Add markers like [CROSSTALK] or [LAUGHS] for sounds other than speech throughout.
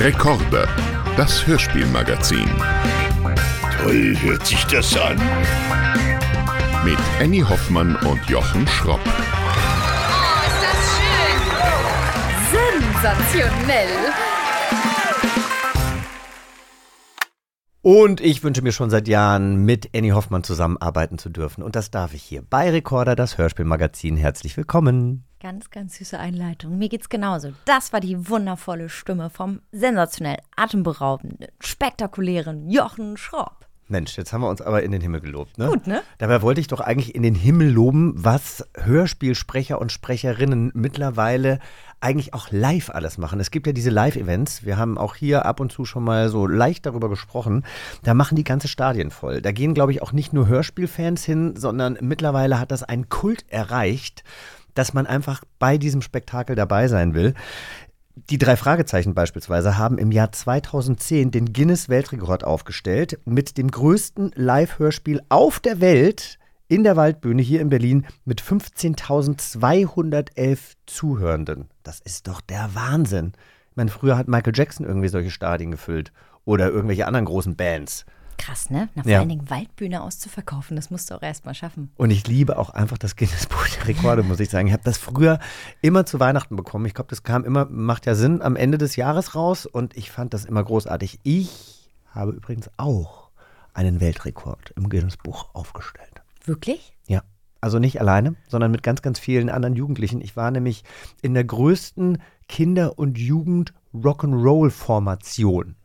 Rekorde, das Hörspielmagazin. Toll hört sich das an. Mit Annie Hoffmann und Jochen Schropp. Oh, ist das schön! Sensationell! Und ich wünsche mir schon seit Jahren, mit Annie Hoffmann zusammenarbeiten zu dürfen. Und das darf ich hier bei Recorder, das Hörspielmagazin. Herzlich willkommen. Ganz, ganz süße Einleitung. Mir geht's genauso. Das war die wundervolle Stimme vom sensationell atemberaubenden, spektakulären Jochen Schropp. Mensch, jetzt haben wir uns aber in den Himmel gelobt, ne? Gut, ne? Dabei wollte ich doch eigentlich in den Himmel loben, was Hörspielsprecher und Sprecherinnen mittlerweile eigentlich auch live alles machen. Es gibt ja diese Live-Events. Wir haben auch hier ab und zu schon mal so leicht darüber gesprochen. Da machen die ganze Stadien voll. Da gehen, glaube ich, auch nicht nur Hörspielfans hin, sondern mittlerweile hat das einen Kult erreicht, dass man einfach bei diesem Spektakel dabei sein will. Die drei Fragezeichen beispielsweise haben im Jahr 2010 den Guinness-Weltrekord aufgestellt mit dem größten Live-Hörspiel auf der Welt in der Waldbühne hier in Berlin mit 15.211 Zuhörenden. Das ist doch der Wahnsinn. Ich meine, früher hat Michael Jackson irgendwie solche Stadien gefüllt oder irgendwelche anderen großen Bands. Krass, ne? Na, vor Ja. allen Dingen Waldbühne auszuverkaufen, das musst du auch erst mal schaffen. Und ich liebe auch einfach das Guinness-Buch der Rekorde, muss ich sagen. Ich habe das früher immer zu Weihnachten bekommen. Ich glaube, das kam immer, macht ja Sinn, am Ende des Jahres raus. Und ich fand das immer großartig. Ich habe übrigens auch einen Weltrekord im Guinness-Buch aufgestellt. Wirklich? Ja. Also nicht alleine, sondern mit ganz, ganz vielen anderen Jugendlichen. Ich war nämlich in der größten Kinder- und Jugend-Rock'n'Roll-Formation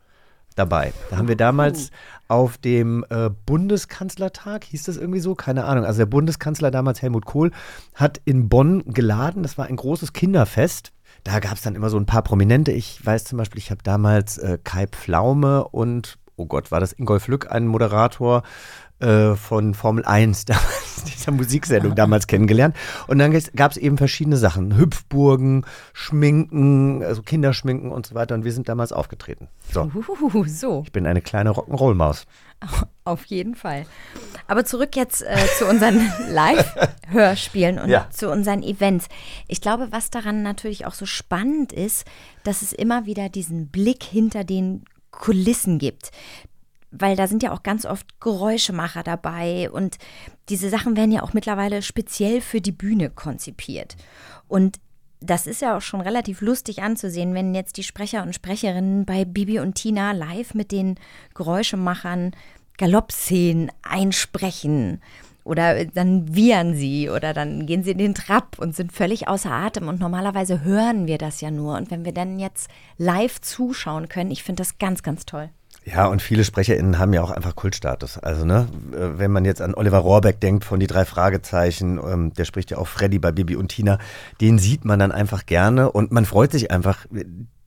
dabei. Da haben wir damals auf dem äh, Bundeskanzlertag, hieß das irgendwie so? Keine Ahnung. Also der Bundeskanzler damals, Helmut Kohl, hat in Bonn geladen. Das war ein großes Kinderfest. Da gab es dann immer so ein paar Prominente. Ich weiß zum Beispiel, ich habe damals äh, Kai Pflaume und, oh Gott, war das Ingolf Lück, ein Moderator äh, von Formel 1, [LAUGHS] damals, dieser Musiksendung damals kennengelernt. Und dann gab es eben verschiedene Sachen. Hüpfburgen, Schminken, also Kinderschminken und so weiter. Und wir sind damals aufgetreten. So, Uhuhu, so, ich bin eine kleine Rock'n'Roll-Maus. [LAUGHS] auf jeden Fall. Aber zurück jetzt äh, zu unseren [LAUGHS] Live-Hörspielen und Ja. zu unseren Events. Ich glaube, was daran natürlich auch so spannend ist, dass es immer wieder diesen Blick hinter den Kulissen gibt. Weil da sind ja auch ganz oft Geräuschemacher dabei und diese Sachen werden ja auch mittlerweile speziell für die Bühne konzipiert. Und das ist ja auch schon relativ lustig anzusehen, wenn jetzt die Sprecher und Sprecherinnen bei Bibi und Tina live mit den Geräuschemachern Galoppszenen einsprechen. Oder dann wiehern sie oder dann gehen sie in den Trab und sind völlig außer Atem. Und normalerweise hören wir das ja nur. Und wenn wir dann jetzt live zuschauen können, ich finde das ganz, ganz toll. Ja, und viele SprecherInnen haben ja auch einfach Kultstatus. Also, ne, äh, wenn man jetzt an Oliver Rohrbeck denkt von die drei Fragezeichen, ähm, der spricht ja auch Freddy bei Bibi und Tina, den sieht man dann einfach gerne und man freut sich einfach,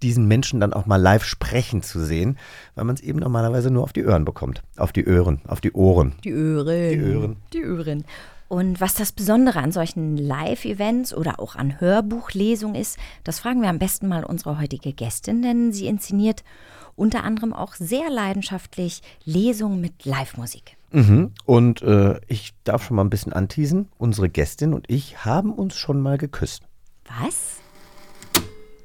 diesen Menschen dann auch mal live sprechen zu sehen, weil man es eben normalerweise nur auf die Ohren bekommt. Auf die Ohren, auf die Ohren. Die Öhren. Die Öhren. Die Öhren. Und was das Besondere an solchen Live-Events oder auch an Hörbuchlesungen ist, das fragen wir am besten mal unsere heutige Gästin, denn sie inszeniert unter anderem auch sehr leidenschaftlich Lesungen mit Live-Musik. Mhm. Und äh, ich darf schon mal ein bisschen anteasen. Unsere Gästin und ich haben uns schon mal geküsst. Was?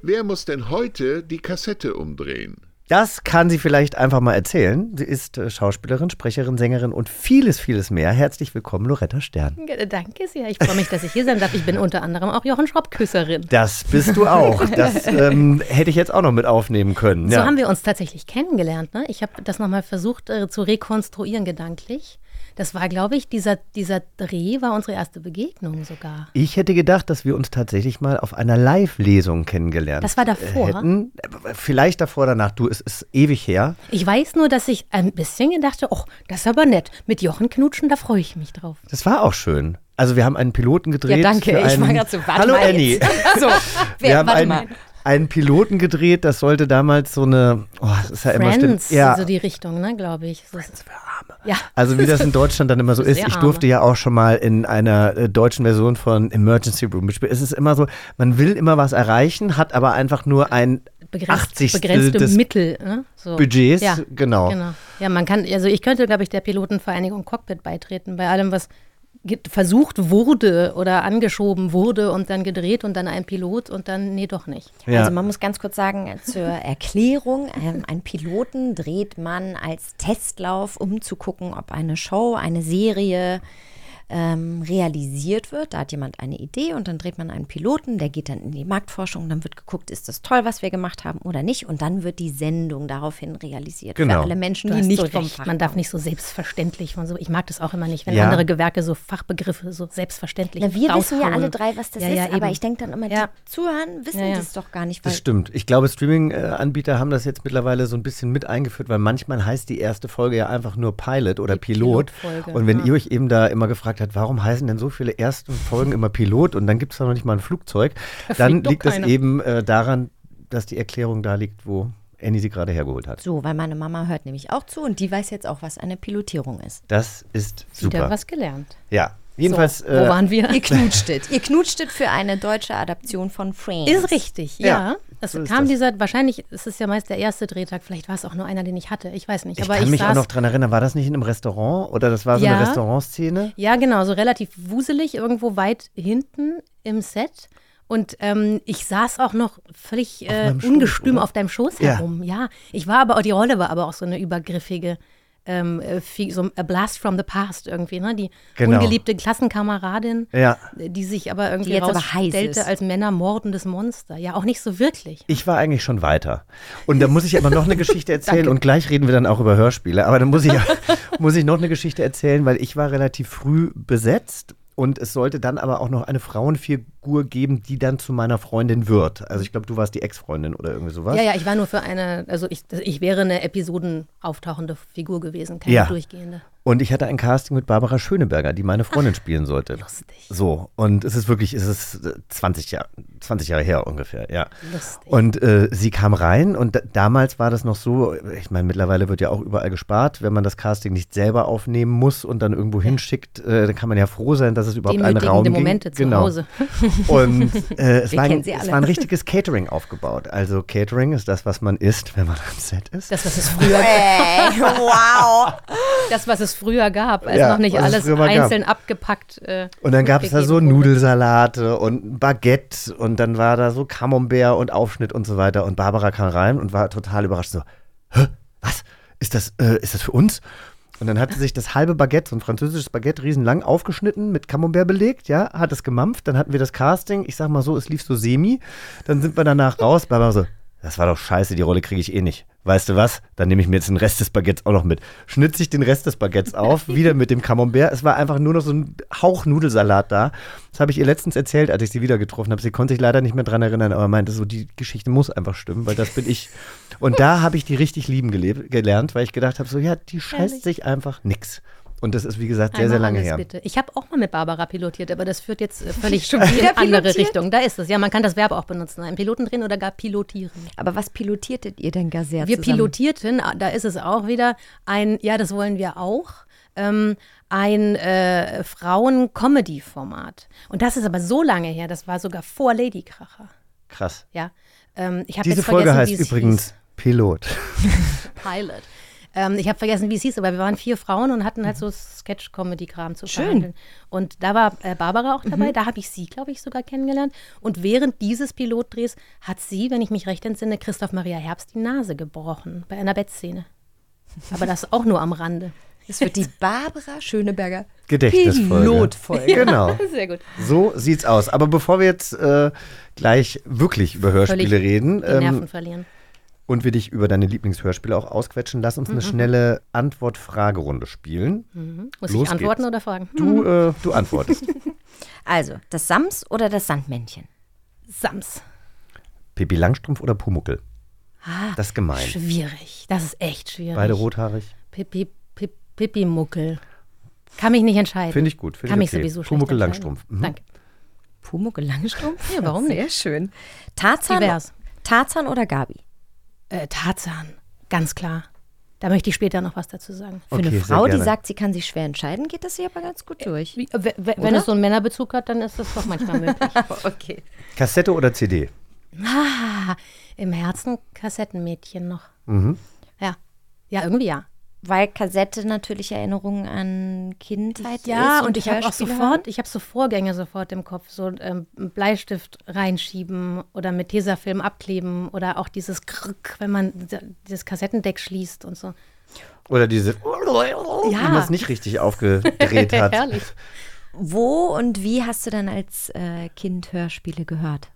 Wer muss denn heute die Kassette umdrehen? Das kann sie vielleicht einfach mal erzählen. Sie ist äh, Schauspielerin, Sprecherin, Sängerin und vieles, vieles mehr. Herzlich willkommen, Loretta Stern. Danke sehr. Ich freue mich, dass ich hier sein darf. Ich bin unter anderem auch Jochen Schropp-Küsserin. Das bist du auch. [LAUGHS] Das ähm, hätte ich jetzt auch noch mit aufnehmen können. So Ja. haben wir uns tatsächlich kennengelernt. Ne? Ich habe das nochmal versucht äh, zu rekonstruieren gedanklich. Das war, glaube ich, dieser, dieser Dreh war unsere erste Begegnung sogar. ich hätte gedacht, dass wir uns tatsächlich mal auf einer Live-Lesung kennengelernt Das war davor? hätten. Vielleicht davor, danach. Du, es ist ewig her. Ich weiß nur, dass ich ein bisschen gedacht habe, oh, das ist aber nett. Mit Jochen knutschen, da freue ich mich drauf. Das war auch schön. Also wir haben einen Piloten gedreht. Ja, danke. Für Ich einen, war gerade so, warte Hallo mal Annie. [LAUGHS] So, Wir wer, haben warte einen, mal. einen Piloten gedreht, das sollte damals so eine, oh, das ist ja immer Friends, stimmt. Ja, so die Richtung, ne, glaube ich. So ist- Ja. Also wie das in Deutschland dann immer so ist. Ich durfte arme. ja auch schon mal in einer äh, deutschen Version von Emergency Room mitspielen. Es ist immer so, man will immer was erreichen, hat aber einfach nur ein Begrenzt, 80. begrenzte Mittel. Ne? So. Budgets. Ja, genau. genau. Ja, man kann, also ich könnte, glaube ich, der Pilotenvereinigung Cockpit beitreten, bei allem, was versucht wurde oder angeschoben wurde und dann gedreht und dann ein Pilot und dann, nee, doch nicht. Ja. Also man muss ganz kurz sagen, zur Erklärung, ähm, einen Piloten dreht man als Testlauf, um zu gucken, ob eine Show, eine Serie ähm, realisiert wird. Da hat jemand eine Idee und dann dreht man einen Piloten, der geht dann in die Marktforschung, dann wird geguckt, ist das toll, was wir gemacht haben oder nicht und dann wird die Sendung daraufhin realisiert Genau. für alle Menschen, Du die nicht so vom recht. Fach Man darf nicht so selbstverständlich so. Ich mag das auch immer nicht, wenn Ja. andere Gewerke so Fachbegriffe so selbstverständlich Na, wir wissen ja raushauen. alle drei, was das Ja, ist, ja, aber ich denke dann immer, Ja. die zuhören, wissen Ja, ja. das doch gar nicht. Weil Das stimmt. Ich glaube, Streaming-Anbieter haben das jetzt mittlerweile so ein bisschen mit eingeführt, weil manchmal heißt die erste Folge ja einfach nur Pilot oder Die Pilot. Und wenn ja. ihr euch eben da immer gefragt habt, warum heißen denn so viele ersten Folgen immer Pilot und dann gibt es da noch nicht mal ein Flugzeug, Da dann liegt das eben äh, daran, dass die Erklärung da liegt, wo Annie sie gerade hergeholt hat. so, weil meine Mama hört nämlich auch zu und die weiß jetzt auch, was eine Pilotierung ist. Das ist Wieder super. was gelernt. Ja, jedenfalls. so, wo äh, waren wir? Ihr knutschtet. Ihr knutschtet für eine deutsche Adaption von Friends. Ist richtig, Ja, ja. Es so ist kam das. dieser, wahrscheinlich ist es ja meist der erste Drehtag, vielleicht war es auch nur einer, den ich hatte, ich weiß nicht. ich aber kann ich mich saß, auch noch dran erinnern, war das nicht in einem Restaurant oder das war so Ja. eine Restaurantszene? Ja, genau, so relativ wuselig, irgendwo weit hinten im Set. Und ähm, ich saß auch noch völlig äh, Schoß, ungestüm oder? auf deinem Schoß Ja. herum. Ja, ich war aber, die Rolle war aber auch so eine übergriffige, ähm, äh, so a Blast from the Past irgendwie, ne? Die Genau. ungeliebte Klassenkameradin, Ja. die sich aber irgendwie Die jetzt aber heiß rausstellte ist. als männermordendes Monster. Ja, auch nicht so wirklich. Ich war eigentlich schon weiter. Und da muss ich aber noch eine Geschichte [LAUGHS] erzählen und gleich reden wir dann auch über Hörspiele. Aber dann muss ich, [LAUGHS] muss ich noch eine Geschichte erzählen, weil ich war relativ früh besetzt und es sollte dann aber auch noch eine Frauenfigur geben, die dann zu meiner Freundin wird. Also ich glaube, du warst die Ex-Freundin oder irgendwie sowas. Ja, ja, ich war nur für eine, also ich, ich wäre eine Episoden auftauchende Figur gewesen, keine Ja. durchgehende. Und ich hatte ein Casting mit Barbara Schöneberger, die meine Freundin spielen sollte. lustig. So, und es ist wirklich, es ist äh, 20 Jahre, 20 Jahre her ungefähr, ja. Lustig. Und äh, sie kam rein und da, damals war das noch so, ich meine, mittlerweile wird ja auch überall gespart, wenn man das Casting nicht selber aufnehmen muss und dann irgendwo hinsschickt, äh, dann kann man ja froh sein, dass es überhaupt einen Raum Demütigende ging. Momente zu genau. Hause. [LAUGHS] Und äh, es, war ein, es war ein richtiges Catering aufgebaut. Also Catering ist das, was man isst, wenn man am Set ist. Das, was es früher, Ey, wow. das, was es früher gab, als Ja, noch nicht alles mal gab. einzeln abgepackt. Äh, Und dann gab es da so. Nudelsalate und Baguette und dann war da so Camembert und Aufschnitt und so weiter. Und Barbara kam rein und war total überrascht so, Hä, was? Ist das, äh, ist das für uns? Und dann hat sie sich das halbe Baguette, so ein französisches Baguette, riesenlang aufgeschnitten, mit Camembert belegt, ja, hat es gemampft. Dann hatten wir das Casting, ich sag mal so, es lief so semi. Dann sind wir danach raus, Barbara so, das war doch scheiße, die Rolle kriege ich eh nicht. Weißt du was? Dann nehme ich mir jetzt den Rest des Baguettes auch noch mit. Schnitze ich den Rest des Baguettes auf, [LAUGHS] wieder mit dem Camembert. Es war einfach nur noch so ein Hauch Nudelsalat da. Das habe ich ihr letztens erzählt, als ich sie wieder getroffen habe. Sie konnte sich leider nicht mehr dran erinnern, aber meinte so, die Geschichte muss einfach stimmen, weil das bin ich. Und da habe ich die richtig lieben gelebt, gelernt, weil ich gedacht habe, so ja, die scheißt Ehrlich? sich einfach nix. Und das ist, wie gesagt, sehr, Einmal sehr lange her. Bitte. Ich habe auch mal mit Barbara pilotiert, aber das führt jetzt äh, [LAUGHS] völlig Schon in wieder andere pilotiert? Richtung. Da ist es. Ja, man kann das Verb auch benutzen. Einen Piloten drehen oder gar pilotieren. Aber was pilotiertet ihr denn gar sehr Wir zusammen? pilotierten, ah, da ist es auch wieder ein, ja, das wollen wir auch, ähm, ein äh, Frauen-Comedy-Format. Und das ist aber so lange her, das war sogar vor Lady Kracher. Krass. Ja. Ähm, ich Diese jetzt Folge vergessen, heißt wie es übrigens Pilot. hieß. Pilot. [LAUGHS] [LAUGHS] Ähm, ich habe vergessen, wie es hieß, aber wir waren vier Frauen und hatten halt so Sketch-Comedy-Kram zu Schön. verhandeln. Und da war äh, Barbara auch dabei, da habe ich sie, glaube ich, sogar kennengelernt. Und während dieses Pilotdrehs hat sie, wenn ich mich recht entsinne, Christoph Maria Herbst die Nase gebrochen bei einer Bettszene. Aber das auch nur am Rande. Es wird die Barbara Schöneberger Gedächtnisfolge. Pilotfolge. Genau. [LAUGHS] Sehr gut. So sieht's aus. Aber bevor wir jetzt äh, gleich wirklich über Hörspiele Völlig reden Die Nerven ähm, verlieren. Und wir dich über deine Lieblingshörspiele auch ausquetschen, lass uns eine schnelle Antwort-Fragerunde spielen. Muss los ich antworten geht's. oder fragen? Du, [LAUGHS] äh, du antwortest. [LAUGHS] Also, das Sams oder das Sandmännchen? Sams. Pippi Langstrumpf oder Pumuckel? Das ist gemein. Schwierig. Das ist echt schwierig. Beide rothaarig. Pippi, Pippi, Pippi Muckel. Kann mich nicht entscheiden. Finde ich gut. Finde Kann ich mich okay. sowieso schlecht Pumuckel. Langstrumpf. Mhm. Danke. Pumuckel Langstrumpf? Ja, warum [LAUGHS] Sehr schön. Tarzan. Tarzan oder Gabi? Äh, Tarzan. Ganz klar. Da möchte ich später noch was dazu sagen. Für Okay, eine Frau, die sagt, sie kann sich schwer entscheiden, geht das hier aber ganz gut durch. Wie, w- w- wenn Oder? es so einen Männerbezug hat, dann ist das doch manchmal möglich. [LAUGHS] okay. Kassette oder CD? ah, Im Herzen Kassettenmädchen noch. Mhm. Ja. Ja, irgendwie ja. Weil Kassette natürlich Erinnerungen an Kindheit Ja, ist. und ich habe auch sofort, ich habe so Vorgänge sofort im Kopf, so ähm, einen Bleistift reinschieben oder mit Tesafilm abkleben oder auch dieses Krrk, wenn man das Kassettendeck schließt und so. Oder diese, wie Ja. man es nicht richtig aufgedreht [LAUGHS] hat. Herrlich. Wo und wie hast du dann als äh, Kind Hörspiele gehört?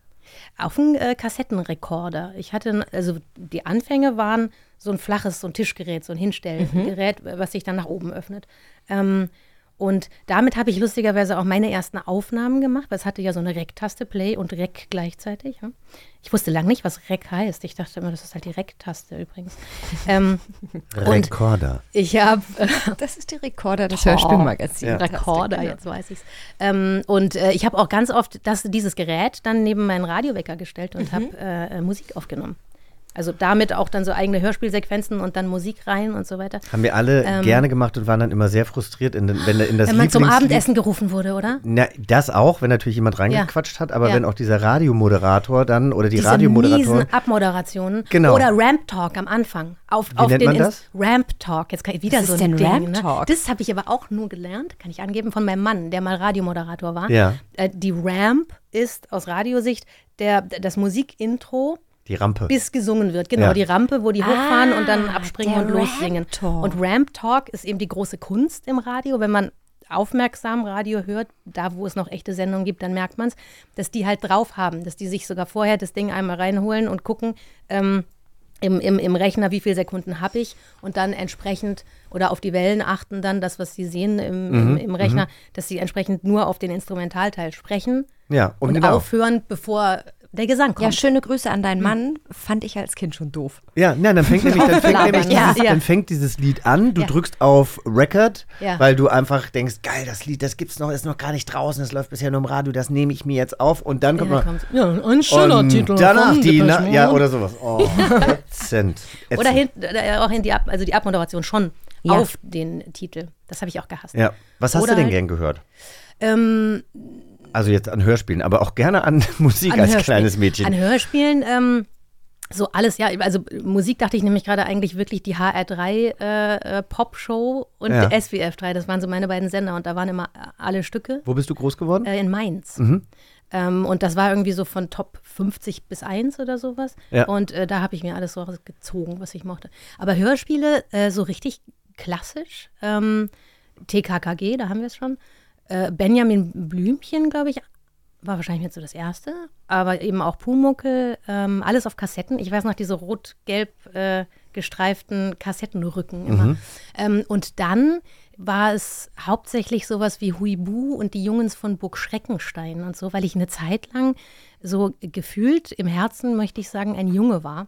Auf einen äh, Kassettenrekorder. Ich hatte, also die Anfänge waren so ein flaches, so ein Tischgerät, so ein Hinstellgerät, was sich dann nach oben öffnet. Ähm, und damit habe ich lustigerweise auch meine ersten Aufnahmen gemacht, weil es hatte ja so eine Rec-Taste, Play und Rec gleichzeitig. Ja. Ich wusste lange nicht, was Rec heißt. Ich dachte immer, das ist halt die Rec-Taste übrigens. [LAUGHS] ähm, Rekorder. ich habe [LAUGHS] Das ist die Rekorder des Oh. Hörspielmagazins. Ja. Rekorder, Genau. jetzt weiß ich's. Ähm, und äh, ich habe auch ganz oft das, dieses Gerät dann neben meinen Radiowecker gestellt und habe äh, äh, Musik aufgenommen. Also damit auch dann so eigene Hörspielsequenzen und dann Musik rein und so weiter. Haben wir alle Ähm, gerne gemacht und waren dann immer sehr frustriert, in den, wenn in das Wenn man zum Abendessen gerufen wurde, oder? Na, das auch, wenn natürlich jemand reingequatscht hat, aber Ja. wenn auch dieser Radiomoderator dann oder die Diese Radiomoderatoren. miesen Abmoderationen. Genau. Oder Ramp Talk am Anfang. Auf, Wie auf nennt den man das? Ramp Talk. Jetzt kann ich wieder Was so ist ein denn Ding. Ramp ne? Talk? Das habe ich aber auch nur gelernt, kann ich angeben, von meinem Mann, der mal Radiomoderator war. Ja. Äh, die Ramp ist aus Radiosicht der, das Musikintro Die Rampe. bis gesungen wird. Genau, Ja. die Rampe, wo die hochfahren und dann Ah, abspringen der und lossingen. Ramp Talk. Und Ramp Talk ist eben die große Kunst im Radio. Wenn man aufmerksam Radio hört, da wo es noch echte Sendungen gibt, dann merkt man es, dass die halt drauf haben, dass die sich sogar vorher das Ding einmal reinholen und gucken, ähm, im, im, im Rechner, wie viele Sekunden habe ich und dann entsprechend oder auf die Wellen achten dann, das, was sie sehen im, Mhm, im, im Rechner, dass sie entsprechend nur auf den Instrumentalteil sprechen Ja, und und genau. aufhören, bevor der Gesang kommt. Ja, schöne Grüße an deinen Mann. Fand ich als Kind schon doof. Ja, nein, dann fängt [LAUGHS] nämlich, dann fängt nämlich Ja, dieses, ja. dann fängt dieses Lied an, du Ja. drückst auf Record, Ja. weil du einfach denkst, geil, das Lied, das gibt's noch, ist noch gar nicht draußen, das läuft bisher nur im Radio, das nehme ich mir jetzt auf und dann kommt Ja, noch kommt, ja, ein schöner und Titel. danach die, na, ja, oder sowas. Oh, [LAUGHS] ätzend. Oder ätzend. hin, äh, auch in die Ab, also die Abmoderation schon Ja. auf den Titel. Das habe ich auch gehasst. Ja, was hast Oder du denn halt- gern gehört? Ähm, Also jetzt an Hörspielen, aber auch gerne an [LAUGHS] Musik an als Hörspielen- kleines Mädchen. An Hörspielen, ähm, so alles, ja. Also Musik dachte ich nämlich gerade eigentlich wirklich die HR3 äh, äh, Pop-Show und Ja. der SWF3. Das waren so meine beiden Sender und da waren immer alle Stücke Wo bist du groß geworden? äh, in Mainz. Mhm. Ähm, und das war irgendwie so von Top 50 bis 1 oder sowas. Ja. Und äh, da habe ich mir alles so gezogen, was ich mochte. Aber Hörspiele, äh, so richtig klassisch. Ähm, TKKG, da haben wir es schon. Äh, Benjamin Blümchen, glaube ich, war wahrscheinlich jetzt so das erste. Aber eben auch Pumuckel, ähm, alles auf Kassetten. Ich weiß noch, diese rot-gelb äh, gestreiften Kassettenrücken immer. Ähm, und dann war es hauptsächlich sowas wie Huibu und die Jungens von Burg Schreckenstein und so, weil ich eine Zeit lang so gefühlt im Herzen, möchte ich sagen, ein Junge war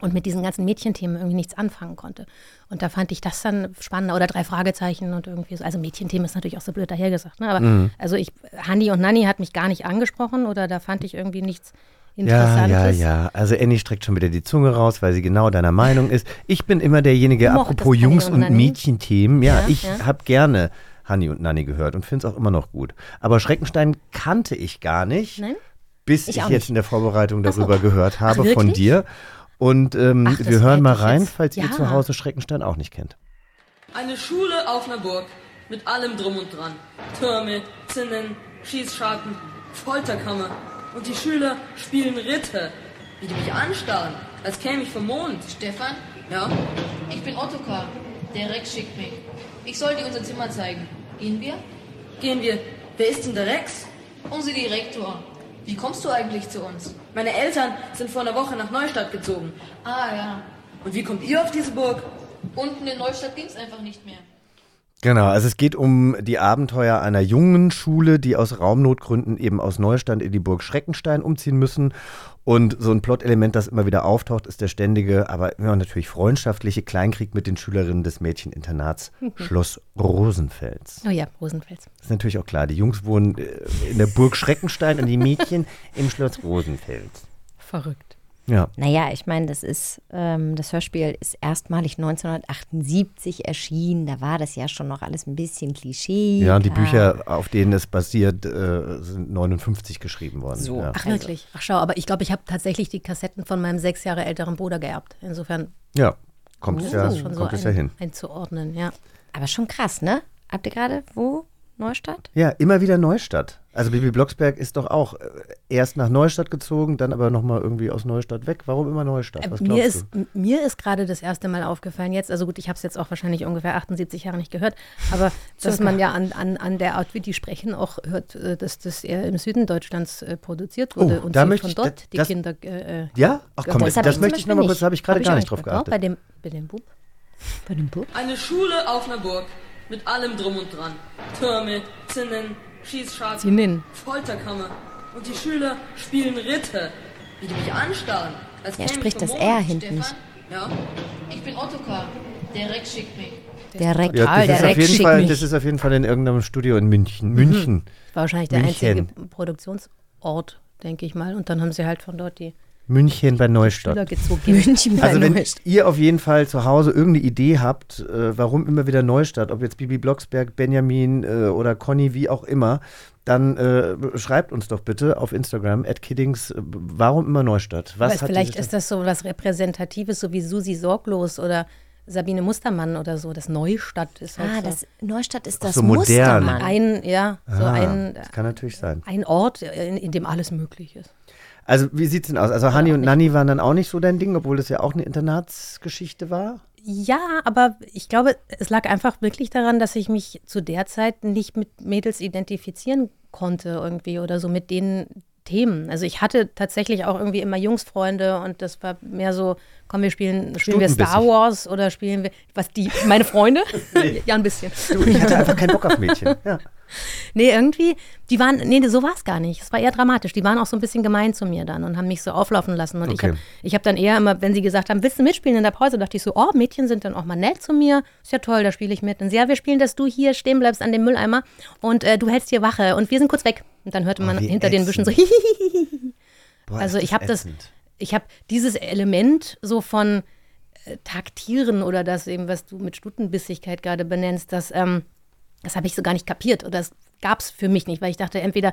und mit diesen ganzen Mädchenthemen irgendwie nichts anfangen konnte. Und da fand ich das dann spannender. Oder drei Fragezeichen und irgendwie so. Also Mädchenthemen ist natürlich auch so blöd dahergesagt. Ne? Aber also ich, Hanni und Nanni hat mich gar nicht angesprochen oder da fand ich irgendwie nichts Ja, Interessantes. ja, ja. Also Annie streckt schon wieder die Zunge raus, weil sie genau deiner Meinung ist. Ich bin immer derjenige, apropos Jungs und und? Mädchenthemen. Ja, Ja, ich ja. habe gerne Hanni und Nanni gehört und finde es auch immer noch gut. Aber Schreckenstein kannte ich gar nicht, Nein? bis ich, Ich jetzt nicht. in der Vorbereitung darüber gehört habe Ach, von dir. Und ähm, Ach, wir hören mal rein, jetzt- falls ihr Ja. zu Hause Schreckenstein auch nicht kennt. Eine Schule auf einer Burg mit allem drum und dran. Türme, Zinnen, Schießscharten, Folterkammer. Und die Schüler spielen Ritter. Wie die mich anstarren, als käme ich vom Mond. Stefan, Ja? ich bin Ottokar. Der Rex schickt mich. Ich soll dir unser Zimmer zeigen. Gehen wir? Gehen wir. Wer ist denn der Rex? Unser Direktor. Wie kommst du eigentlich zu uns? Meine Eltern sind vor einer Woche nach Neustadt gezogen. Ah ja, Und wie kommt ihr auf diese Burg? unten in Neustadt ging's einfach nicht mehr. Genau, also es geht um die Abenteuer einer jungen Schule, die aus Raumnotgründen eben aus Neustand in die Burg Schreckenstein umziehen müssen. Und so ein Plot-Element, das immer wieder auftaucht, ist der ständige, aber ja, natürlich freundschaftliche Kleinkrieg mit den Schülerinnen des Mädcheninternats Schloss Rosenfels. Oh ja, Rosenfels. ist natürlich auch klar, die Jungs wohnen äh, in der Burg Schreckenstein und die Mädchen im Schloss Rosenfels. Verrückt. Ja. Naja, ich meine, das ist, ähm, das Hörspiel ist erstmalig 1978 erschienen. Da war das ja schon noch alles ein bisschen Klischee. Ja, und die Bücher, auf denen es basiert, äh, sind 59 geschrieben worden. So. Ja. Ach wirklich? Ach schau, aber ich glaube, ich habe tatsächlich die Kassetten von meinem sechs Jahre älteren Bruder geerbt. Insofern ja. kommt Oh, es ja, das ist schon kommt so es ja ein, hin. einzuordnen, ja. Aber schon krass, ne? Habt ihr gerade wo? Neustadt? Ja, immer wieder Neustadt. Also Bibi Blocksberg ist doch auch äh, erst nach Neustadt gezogen, dann aber nochmal irgendwie aus Neustadt weg. Warum immer Neustadt? Was Äh, mir glaubst ist, mir ist gerade das erste Mal aufgefallen jetzt, also gut, ich habe es jetzt auch wahrscheinlich ungefähr 78 Jahre nicht gehört, aber [LAUGHS] dass man ja an, an, an der Art, wie die sprechen, auch hört, äh, dass das eher im Süden Deutschlands äh, produziert wurde Oh, und da sie möchte von ich- dort das- die Kinder äh, Ja? Ach komm, Das das, ich möchte ich nochmal kurz, da habe ich gerade hab gar nicht drauf geachtet. Bei dem, bei dem Bub. Bei dem Bub? Eine Schule auf einer Burg mit allem drum und dran. Türme, Zinnen, Schießscharten, Zinnen. Folterkammer. Und die Schüler spielen Ritter, wie die mich anstarren. Als ich spricht das. R hinten nicht. Stefan, Ja, ich bin Ottokar. Der Rex schickt mich. Der Reck, Ja, das, der ist auf Reck jeden schickt Fall, mich. das ist auf jeden Fall in irgendeinem Studio in München. München. War wahrscheinlich der München. einzige Produktionsort, denke ich mal. Und dann haben sie halt von dort die München bei Neustadt. [LAUGHS] München bei Also wenn Neustadt. ihr auf jeden Fall zu Hause irgendeine Idee habt, äh, warum immer wieder Neustadt, ob jetzt Bibi Blocksberg, Benjamin äh, oder Conny, wie auch immer, dann äh, schreibt uns doch bitte auf Instagram, at Kiddings, äh, warum immer Neustadt? Was vielleicht ist das so was Repräsentatives, so wie Susi Sorglos oder Sabine Mustermann oder so. Das Neustadt ist halt Ah, so das Neustadt ist das so modern. Mustermann. ein, ja, so Ah, ein, das kann natürlich sein. ein Ort, in, in dem alles möglich ist. Also wie sieht's denn aus? Also Hani und Nanni waren dann auch nicht so dein Ding, obwohl das ja auch eine Internatsgeschichte war. Ja, aber ich glaube, es lag einfach wirklich daran, dass ich mich zu der Zeit nicht mit Mädels identifizieren konnte irgendwie oder so mit den Themen. Also ich hatte tatsächlich auch irgendwie immer Jungsfreunde und das war mehr so, komm, wir spielen, spielen wir Star. Wars oder spielen wir, was die, meine Freunde? [LAUGHS] ja, ein bisschen. Du, ich hatte einfach keinen Bock auf Mädchen. Ja. Nee, irgendwie, die waren, nee, so war es gar nicht. Es war eher dramatisch. Die waren auch so ein bisschen gemein zu mir dann und haben mich so auflaufen lassen. Und ich Okay. habe ich hab dann eher immer, wenn sie gesagt haben, willst du mitspielen in der Pause, dachte ich so, oh, Mädchen sind dann auch mal nett zu mir. Ist ja toll, da spiele ich mit. Und sie, ja, wir spielen, dass du hier stehen bleibst an dem Mülleimer und äh, du hältst hier Wache und wir sind kurz weg. Und dann hörte man wie hinter den Büschen so, ätzend. [LAUGHS] Boah, Also ich habe das, ätzend. ich habe dieses Element so von äh, Taktieren oder das eben, was du mit Stutenbissigkeit gerade benennst, das, ähm, das habe ich so gar nicht kapiert oder das gab es für mich nicht, weil ich dachte, entweder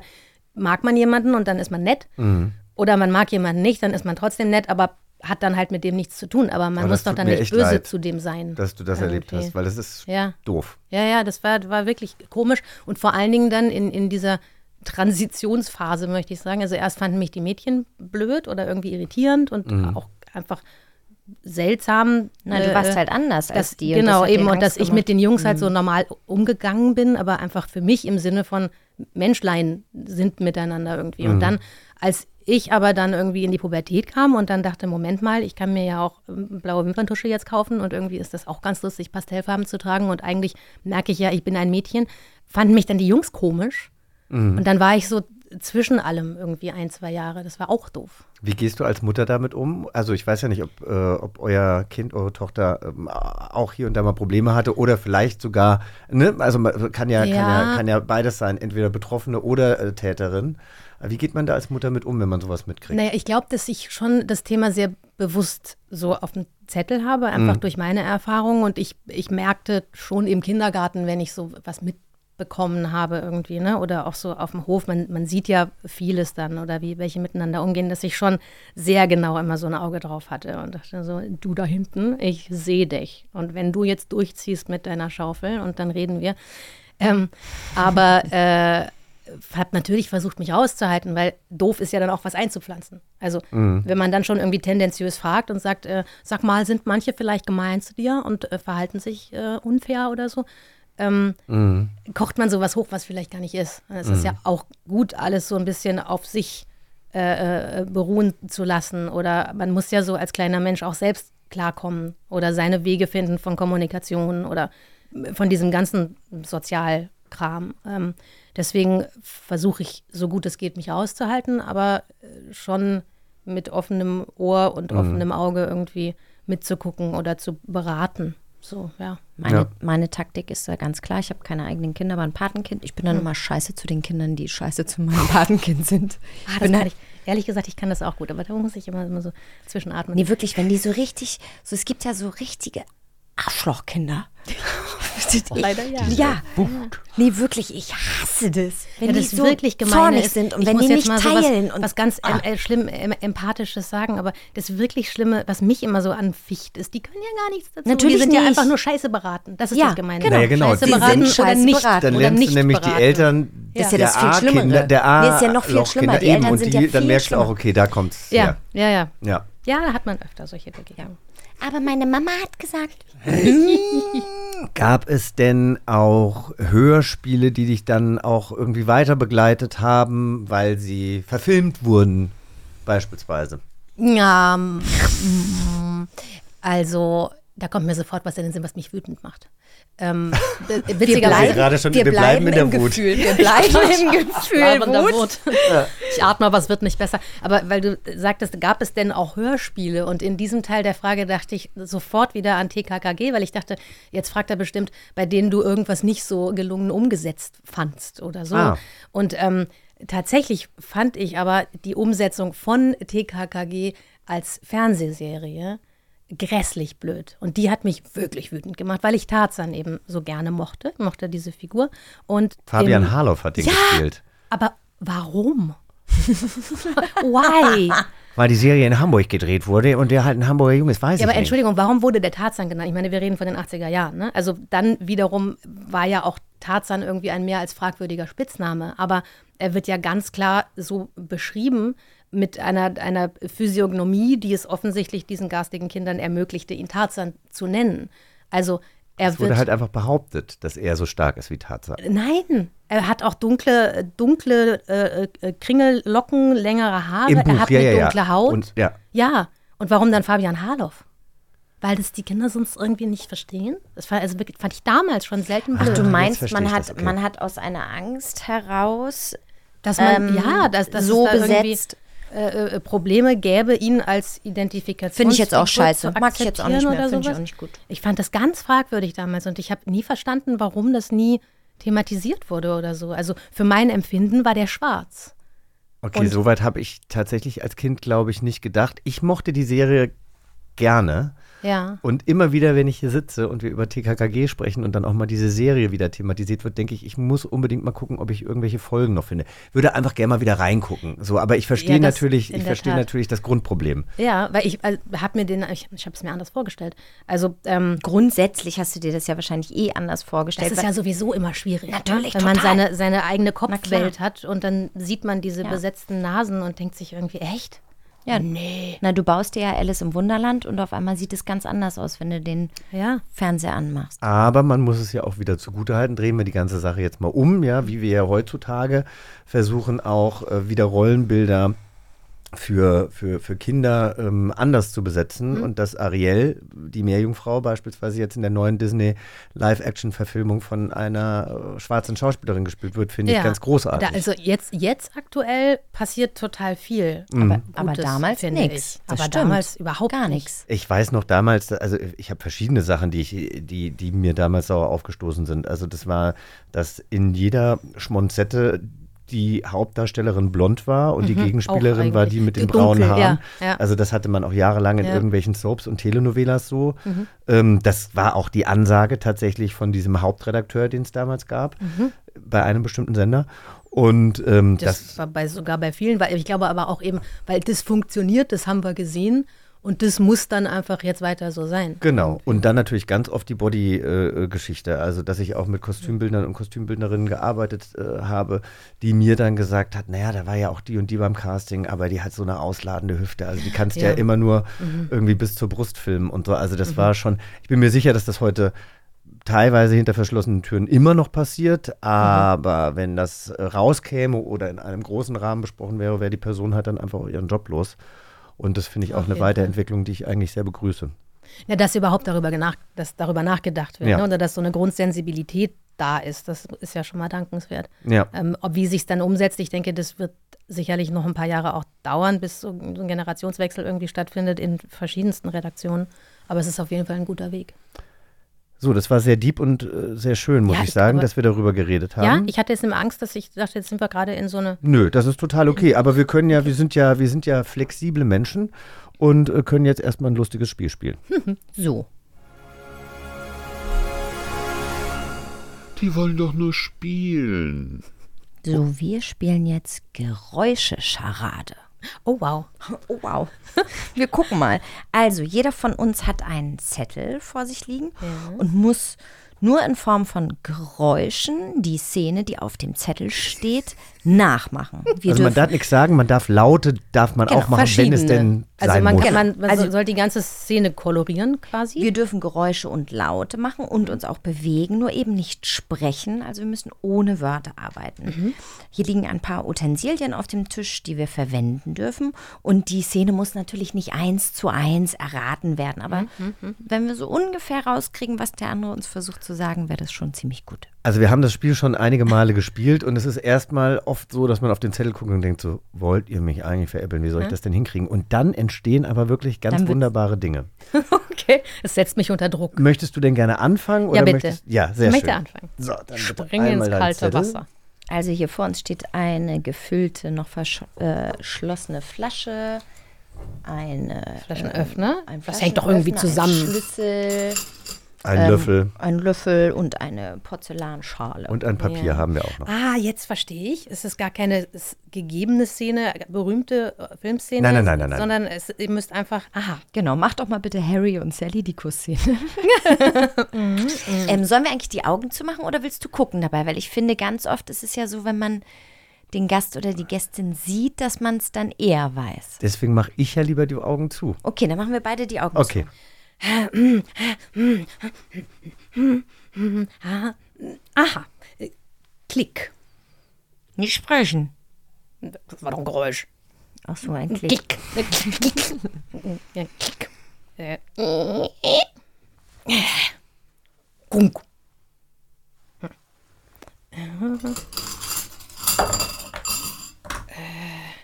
mag man jemanden und dann ist man nett Mhm. oder man mag jemanden nicht, dann ist man trotzdem nett, aber hat dann halt mit dem nichts zu tun. Aber man Aber muss doch dann nicht böse leid, zu dem sein. Dass du das erlebt irgendwie. hast, weil das ist Ja. doof. Ja, ja, das war, war wirklich komisch und vor allen Dingen dann in, in dieser Transitionsphase, möchte ich sagen. Also erst fanden mich die Mädchen blöd oder irgendwie irritierend und Mhm. auch einfach seltsam. Na, du äh, warst halt anders als dass, die. und Genau, das hat eben. Und dass Angst ich mit den Jungs Mhm. halt so normal umgegangen bin, aber einfach für mich im Sinne von Menschlein sind miteinander irgendwie. Mhm. Und dann, als ich aber dann irgendwie in die Pubertät kam und dann dachte, Moment mal, ich kann mir ja auch ähm, blaue Wimperntusche jetzt kaufen und irgendwie ist das auch ganz lustig, Pastellfarben zu tragen und eigentlich merke ich ja, ich bin ein Mädchen, fanden mich dann die Jungs komisch. Mhm. Und dann war ich so zwischen allem irgendwie ein, zwei Jahre. Das war auch doof. Wie gehst du als Mutter damit um? Also ich weiß ja nicht, ob, äh, ob euer Kind, eure Tochter ähm, auch hier und da mal Probleme hatte oder vielleicht sogar, ne? Also man kann ja, Kann, Ja. ja kann ja beides sein, entweder Betroffene oder äh, Täterin. Wie geht man da als Mutter mit um, wenn man sowas mitkriegt? Naja, ich glaube, dass ich schon das Thema sehr bewusst so auf dem Zettel habe, einfach Mhm. durch meine Erfahrung. Und ich, ich merkte schon im Kindergarten, wenn ich so was mitbekommen habe irgendwie, ne? Oder auch so auf dem Hof, man, man sieht ja vieles dann oder wie welche miteinander umgehen, dass ich schon sehr genau immer so ein Auge drauf hatte und dachte so, du da hinten, ich sehe dich. Und wenn du jetzt durchziehst mit deiner Schaufel und dann reden wir. Ähm, aber [LAUGHS] äh, habe natürlich versucht, mich rauszuhalten, weil doof ist ja dann auch was einzupflanzen. Also Mhm. wenn man dann schon irgendwie tendenziös fragt und sagt, äh, sag mal, sind manche vielleicht gemein zu dir und äh, verhalten sich äh, unfair oder so, ähm, Mhm. kocht man sowas hoch, was vielleicht gar nicht ist. Es ist Mhm. ja auch gut, alles so ein bisschen auf sich äh, äh, beruhen zu lassen. Oder man muss ja so als kleiner Mensch auch selbst klarkommen oder seine Wege finden von Kommunikation oder von diesem ganzen Sozialkram. Ähm, deswegen versuche ich, so gut es geht, mich auszuhalten, aber äh, schon mit offenem Ohr und Mhm. offenem Auge irgendwie mitzugucken oder zu beraten. So, ja. Meine, Ja. meine Taktik ist da ganz klar. Ich habe keine eigenen Kinder, aber ein Patenkind. Ich bin dann Hm. immer scheiße zu den Kindern, die scheiße zu meinem [LAUGHS] Patenkind sind. Ah, das kann halt- ich, ehrlich gesagt, ich kann das auch gut, aber da muss ich immer, immer so zwischenatmen. Nee, wirklich, wenn die so richtig, so es gibt ja so richtige Arschlochkinder. [LAUGHS] Leider ja. Ja. Nee, wirklich, ich hasse das. Wenn ja, die das so wirklich gemein zornig ist. sind und ich wenn muss die jetzt nicht mal so teilen. was, und was ganz ähm, äh, schlimm, ähm, empathisches sagen, aber das wirklich Schlimme, was mich immer so anficht, ist, die können ja gar nichts dazu. Natürlich die sind ja nicht. einfach nur Scheiße beraten. Das ist Ja, das Gemeine. genau. Naja, genau. Scheiße Die beraten sind oder scheiße nicht. beraten. Dann lernst nicht du nämlich beraten. die Eltern Das ist ja der das viel A Schlimmere. Kinder, der A Nee, ist ja noch viel Lochkinder schlimmer. Die eben, Eltern und sind die, ja dann viel merkst du auch, schlimmer. okay, da kommt's. Ja, ja, ja. ja. Ja, da hat man öfter solche Begegnungen. Aber meine Mama hat gesagt, [LAUGHS] Gab es denn auch Hörspiele, die dich dann auch irgendwie weiter begleitet haben, weil sie verfilmt wurden, beispielsweise? Ja, mm, also da kommt mir sofort was in den Sinn, was mich wütend macht. Ähm, [LAUGHS] äh, wir bleiben, gerade schon- wir wir bleiben bleiben in der im Wut. Gefühl. Wir bleiben im Gefühl Wut. Wut. Ich atme, aber es wird nicht besser. Aber weil du sagtest, gab es denn auch Hörspiele? Und in diesem Teil der Frage dachte ich sofort wieder an TKKG, weil ich dachte, jetzt fragt er bestimmt, bei denen du irgendwas nicht so gelungen umgesetzt fandst oder so. Ah. Und ähm, tatsächlich fand ich aber die Umsetzung von TKKG als Fernsehserie grässlich blöd. Und die hat mich wirklich wütend gemacht, weil ich Tarzan eben so gerne mochte. Ich mochte diese Figur. Und Fabian im- Harloff hat den Ja! gespielt. aber warum? [LAUGHS] Why? Weil die Serie in Hamburg gedreht wurde und der halt ein Hamburger Junge ist, weiß Ja, ich aber nicht. Entschuldigung, warum wurde der Tarzan genannt? Ich meine, wir reden von den 80er Jahren. Ne? Also dann wiederum war ja auch Tarzan irgendwie ein mehr als fragwürdiger Spitzname. Aber er wird ja ganz klar so beschrieben mit einer, einer Physiognomie, die es offensichtlich diesen garstigen Kindern ermöglichte, ihn Tarzan zu nennen. Also er Es wurde wird halt einfach behauptet, dass er so stark ist wie Tarzan. Nein, er hat auch dunkle, dunkle äh, äh, Kringellocken, längere Haare. Im Buch, er hat ja, eine ja, ja. dunkle Haut. Und, ja. Ja, und warum dann Fabian Harloff? Weil das die Kinder sonst irgendwie nicht verstehen? Das war, also fand ich damals schon selten blöd. Du jetzt meinst, man hat, das, okay. man hat aus einer Angst heraus dass man, ähm, ja, dass, dass so es da irgendwie, besetzt. Äh, äh, Probleme gäbe, ihn als Identifikation Finde ich jetzt auch scheiße. zu Mag ich jetzt auch nicht mehr. Finde ich auch nicht gut. Ich fand das ganz fragwürdig damals und ich habe nie verstanden, warum das nie thematisiert wurde oder so. Also für mein Empfinden war der schwarz. Okay, Und- soweit habe ich tatsächlich als Kind, glaube ich, nicht gedacht. Ich mochte die Serie gerne. Ja. Und immer wieder, wenn ich hier sitze und wir über TKKG sprechen und dann auch mal diese Serie wieder thematisiert wird, denke ich, ich muss unbedingt mal gucken, ob ich irgendwelche Folgen noch finde. Würde einfach gerne mal wieder reingucken. So, aber ich verstehe Ja, natürlich, ich verstehe Tat. natürlich das Grundproblem. Ja, weil ich also, habe mir den, ich, ich habe es mir anders vorgestellt. Also ähm, Grundsätzlich hast du dir das ja wahrscheinlich eh anders vorgestellt. das ist ja sowieso immer schwierig. Natürlich, ne? Wenn man total. seine, seine eigene. Kopfwelt hat und dann sieht man diese Ja. besetzten Nasen und denkt sich irgendwie, echt? Ja, nee. Na, du baust dir ja Alice im Wunderland und auf einmal sieht es ganz anders aus, wenn du den Ja. Fernseher anmachst. Aber man muss es ja auch wieder zugutehalten. Drehen wir die ganze Sache jetzt mal um, ja, wie wir ja heutzutage versuchen, auch äh, wieder Rollenbilder für, für, für Kinder ähm, anders zu besetzen. Und dass Ariel, die Meerjungfrau, beispielsweise jetzt in der neuen Disney Live-Action-Verfilmung von einer äh, schwarzen Schauspielerin gespielt wird, finde ich ganz großartig. Da, also jetzt, jetzt aktuell passiert total viel. Mhm. Aber, Aber Gutes, damals. Das Aber stimmt. damals überhaupt Gar nicht. nichts. Ich weiß noch damals, also ich habe verschiedene Sachen, die, ich, die, die mir damals sauer aufgestoßen sind. Also das war, dass in jeder Schmonzette die Hauptdarstellerin blond war und die Gegenspielerin war die mit den Dunkel, braunen Haaren. ja, ja. Also das hatte man auch jahrelang in Ja. irgendwelchen Soaps und Telenovelas so. Ähm, das war auch die Ansage tatsächlich von diesem Hauptredakteur, den es damals gab, bei einem bestimmten Sender. Und ähm, Das, das, war bei, sogar bei vielen, weil ich glaube aber auch eben, weil das funktioniert, das haben wir gesehen und das muss dann einfach jetzt weiter so sein. Genau. Und dann natürlich ganz oft die Body-Geschichte. also, dass ich auch mit Kostümbildnern und Kostümbildnerinnen gearbeitet äh, habe, die mir dann gesagt hat, naja, da war ja auch die und die beim Casting, aber die hat so eine ausladende Hüfte. Also die kannst ja, Ja. immer nur irgendwie bis zur Brust filmen und so. Also das war schon, ich bin mir sicher, dass das heute teilweise hinter verschlossenen Türen immer noch passiert, aber wenn das äh, rauskäme oder in einem großen Rahmen besprochen wäre, wäre die Person halt dann einfach ihren Job los. Und das finde ich auch Auf eine. Weiterentwicklung, die ich eigentlich sehr begrüße. Ja, dass überhaupt darüber, nach, dass darüber nachgedacht wird Ja. ne? oder dass so eine Grundsensibilität da ist, das ist ja schon mal dankenswert. Ja. Ähm, ob wie sich es dann umsetzt, ich denke, das wird sicherlich noch ein paar Jahre auch dauern, bis so ein Generationswechsel irgendwie stattfindet in verschiedensten Redaktionen. Aber es ist auf jeden Fall ein guter Weg. So, das war sehr deep und äh, sehr schön, muss Ja, ich ich sagen, glaube- dass wir darüber geredet haben. Ja, ich hatte jetzt immer Angst, dass ich dachte, jetzt sind wir gerade in so eine. Nö, das ist total okay. Aber wir können ja, wir sind ja, wir sind ja flexible Menschen und äh, können jetzt erstmal ein lustiges Spiel spielen. [LAUGHS] So. Die wollen doch nur spielen. So, wir spielen jetzt Geräuschescharade. Oh, wow. [LAUGHS] Oh, wow. Wir gucken mal. Also, jeder von uns hat einen Zettel vor sich liegen und muss nur in Form von Geräuschen die Szene, die auf dem Zettel steht, nachmachen. Wir Also man darf nichts sagen, man darf Laute, darf man Genau, auch machen, wenn es denn Also sein man, muss. kann, man, man Also- soll die ganze Szene kolorieren quasi. Wir dürfen Geräusche und Laute machen und uns auch bewegen, nur eben nicht sprechen. Also wir müssen ohne Wörter arbeiten. Hier liegen ein paar Utensilien auf dem Tisch, die wir verwenden dürfen. Und die Szene muss natürlich nicht eins zu eins erraten werden. Aber wenn wir so ungefähr rauskriegen, was der andere uns versucht zu sagen, wäre das schon ziemlich gut. Also wir haben das Spiel schon einige Male gespielt und es ist erstmal oft so, dass man auf den Zettel guckt und denkt so, wollt ihr mich eigentlich veräppeln? Wie soll ich das denn hinkriegen? Und dann entstehen aber wirklich ganz wunderbare Dinge. [LAUGHS] Okay, es setzt mich unter Druck. Möchtest du denn gerne anfangen? Oder Ja, bitte. Möchtest, ja, sehr ich möchte schön. anfangen. So, dann bitte Springe ins kalte. Wasser. Also hier vor uns steht eine gefüllte, noch verschlossene Flasche, eine Flaschenöffner. ein Das hängt doch irgendwie Flaschenöffner, Ein zusammen. Schlüssel, Ein ähm, Löffel ein Löffel und eine Porzellanschale. und ein Papier Ja. haben wir auch noch. Ah, jetzt verstehe ich. Es ist gar keine es- gegebene Szene, berühmte äh, Filmszene. Nein, nein, nein, nein, nein. Sondern es, ihr müsst einfach, aha, Genau, mach doch mal bitte Harry und Sally die Kussszene. [LAUGHS] [LAUGHS] ähm, sollen wir eigentlich die Augen zumachen oder willst du gucken dabei? Weil ich finde, ganz oft ist es ja so, wenn man den Gast oder die Gästin sieht, dass man es dann eher weiß. Deswegen mache ich ja lieber die Augen zu. Okay, dann machen wir beide die Augen Okay. Aha, Klick. Nicht sprechen. Das war doch ein Geräusch. Ach so, ein Klick. Klick. Klick. Ja, Klick. Äh. Gunk.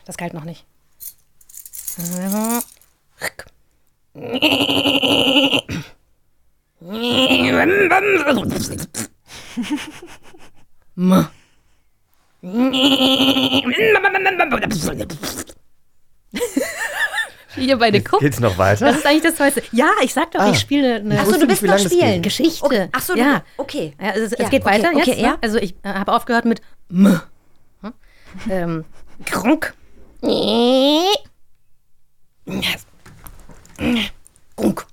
Das galt noch nicht. Hier bei der Kupp. Geht's noch weiter? Das ist eigentlich das Tollste. Ja, ich sag doch, Ah. ich spiele eine Ach so, wusste du nicht, bist wie noch lange das spielen. geht. Geschichte. Okay. Ach so, du- ja. okay. Ja, also es, Ja, es geht okay, weiter okay, jetzt. ja. Ne? Also ich äh, habe aufgehört mit M. Hm? Ähm, Gronk. Gronk.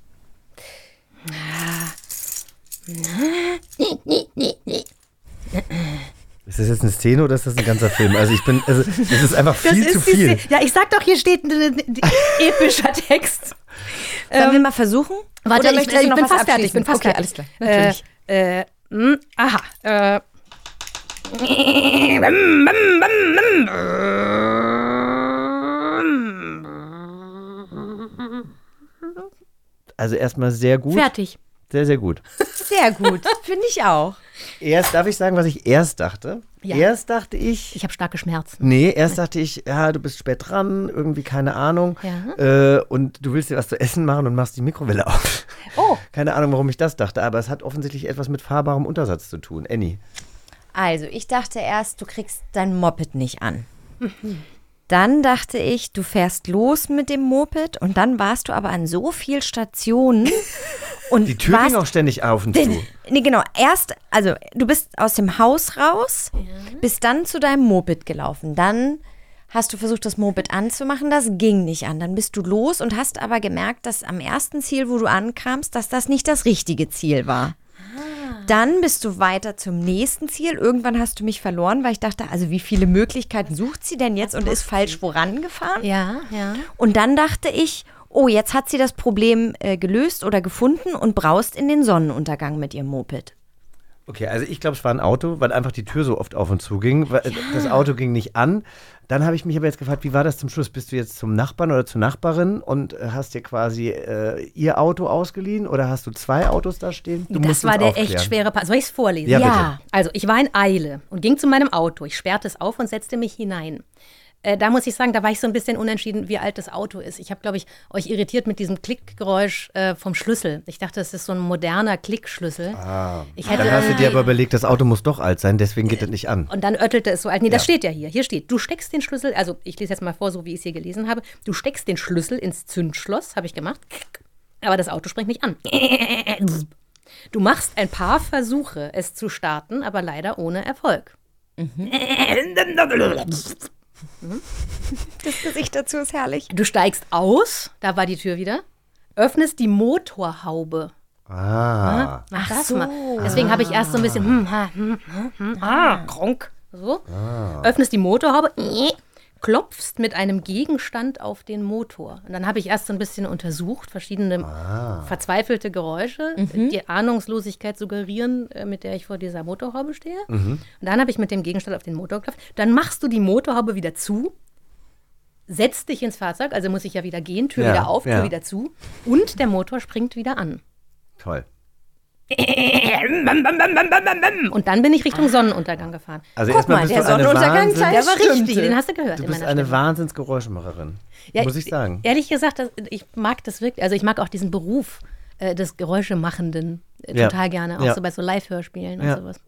Ist das jetzt eine Szene oder ist das ein ganzer Film? Also ich bin, also es ist einfach viel zu die viel. Szene- Ja, ich sag doch, hier steht ein, ein, ein epischer Text. Sollen wir mal versuchen? Warte, Oder ich, möchtest du ich noch bin was fast fertig. Ich bin fast okay, fertig. alles klar. Natürlich. Äh, äh, mh, aha. Äh. Also erstmal sehr gut. Fertig. Sehr, sehr gut. [LAUGHS] Sehr gut. Finde ich auch. Erst, darf ich sagen, was ich erst dachte? Ja. Erst dachte ich, Ich habe starke Schmerzen. nee, erst dachte ich, ja, du bist spät dran, irgendwie keine Ahnung. Ja. Äh, und du willst dir was zu essen machen und machst die Mikrowelle auf. Oh. [LAUGHS] Keine Ahnung, warum ich das dachte, aber es hat offensichtlich etwas mit fahrbarem Untersatz zu tun. Annie. Also, ich dachte erst, du kriegst dein Moped nicht an. [LAUGHS] Dann dachte ich, du fährst los mit dem Moped und dann warst du aber an so viel Stationen [LAUGHS] und Die Tür warst ging auch ständig auf und zu. Nee, genau. Erst, also du bist aus dem Haus raus, bist dann zu deinem Moped gelaufen. Dann hast du versucht, das Moped anzumachen. Das ging nicht an. Dann bist du los und hast aber gemerkt, dass am ersten Ziel, wo du ankamst, dass das nicht das richtige Ziel war. Dann bist du weiter zum nächsten Ziel. Irgendwann hast du mich verloren, weil ich dachte, also wie viele Möglichkeiten sucht sie denn jetzt und ist falsch vorangefahren? Ja, ja. Und dann dachte ich, oh, jetzt hat sie das Problem äh, gelöst oder gefunden und braust in den Sonnenuntergang mit ihrem Moped. Okay, also ich glaube, es war ein Auto, weil einfach die Tür so oft auf und zu ging. Weil Das Auto ging nicht an. Dann habe ich mich aber jetzt gefragt, wie war das zum Schluss? Bist du jetzt zum Nachbarn oder zur Nachbarin und äh, hast dir quasi äh, ihr Auto ausgeliehen oder hast du zwei Autos da stehen? Du das war der aufklären. echt schwere Part. Soll ich es vorlesen? Ja, Ja. Also, ich war in Eile und ging zu meinem Auto. Ich sperrte es auf und setzte mich hinein. Äh, da muss ich sagen, da war ich so ein bisschen unentschieden, wie alt das Auto ist. Ich habe, glaube ich, euch irritiert mit diesem Klickgeräusch äh, vom Schlüssel. Ich dachte, es ist so ein moderner Klickschlüssel. Ah, ich hätte dann hast du dir aber überlegt, das Auto muss doch alt sein, deswegen geht das nicht an. Und dann öttelte es so alt. Nee, das Ja. steht ja hier. Hier steht, du steckst den Schlüssel, also ich lese jetzt mal vor, so wie ich es hier gelesen habe. Du steckst den Schlüssel ins Zündschloss, habe ich gemacht. Aber das Auto springt nicht an. Du machst ein paar Versuche, es zu starten, aber leider ohne Erfolg. [LAUGHS] Das Gesicht dazu ist herrlich. Du steigst aus, da war die Tür wieder, öffnest die Motorhaube. Ah. Mach das mal. Deswegen habe ich erst so ein bisschen, hm, ha, hm, hm, hm, ah, kronk. So. Öffnest die Motorhaube, klopfst mit einem Gegenstand auf den Motor. Und dann habe ich erst so ein bisschen untersucht, verschiedene verzweifelte Geräusche, die Ahnungslosigkeit suggerieren, äh, mit der ich vor dieser Motorhaube stehe. Und dann habe ich mit dem Gegenstand auf den Motor geklopft. Dann machst du die Motorhaube wieder zu, setzt dich ins Fahrzeug, also muss ich ja wieder gehen, Tür Ja, wieder auf, Tür ja. wieder zu. Und der Motor springt wieder an. Toll. Und dann bin ich Richtung Sonnenuntergang gefahren. Also Guck mal, bist der Sonnenuntergang Wahnsinns, zeigt- Der war richtig, den hast du gehört Du bist eine Stimme. Wahnsinnsgeräuschemacherin. Ja, muss ich sagen. Ehrlich gesagt, das, ich mag das wirklich. Also ich mag auch diesen Beruf äh, des Geräuschemachenden äh, Ja. total gerne. Auch Ja. so bei so Live-Hörspielen Ja. und sowas.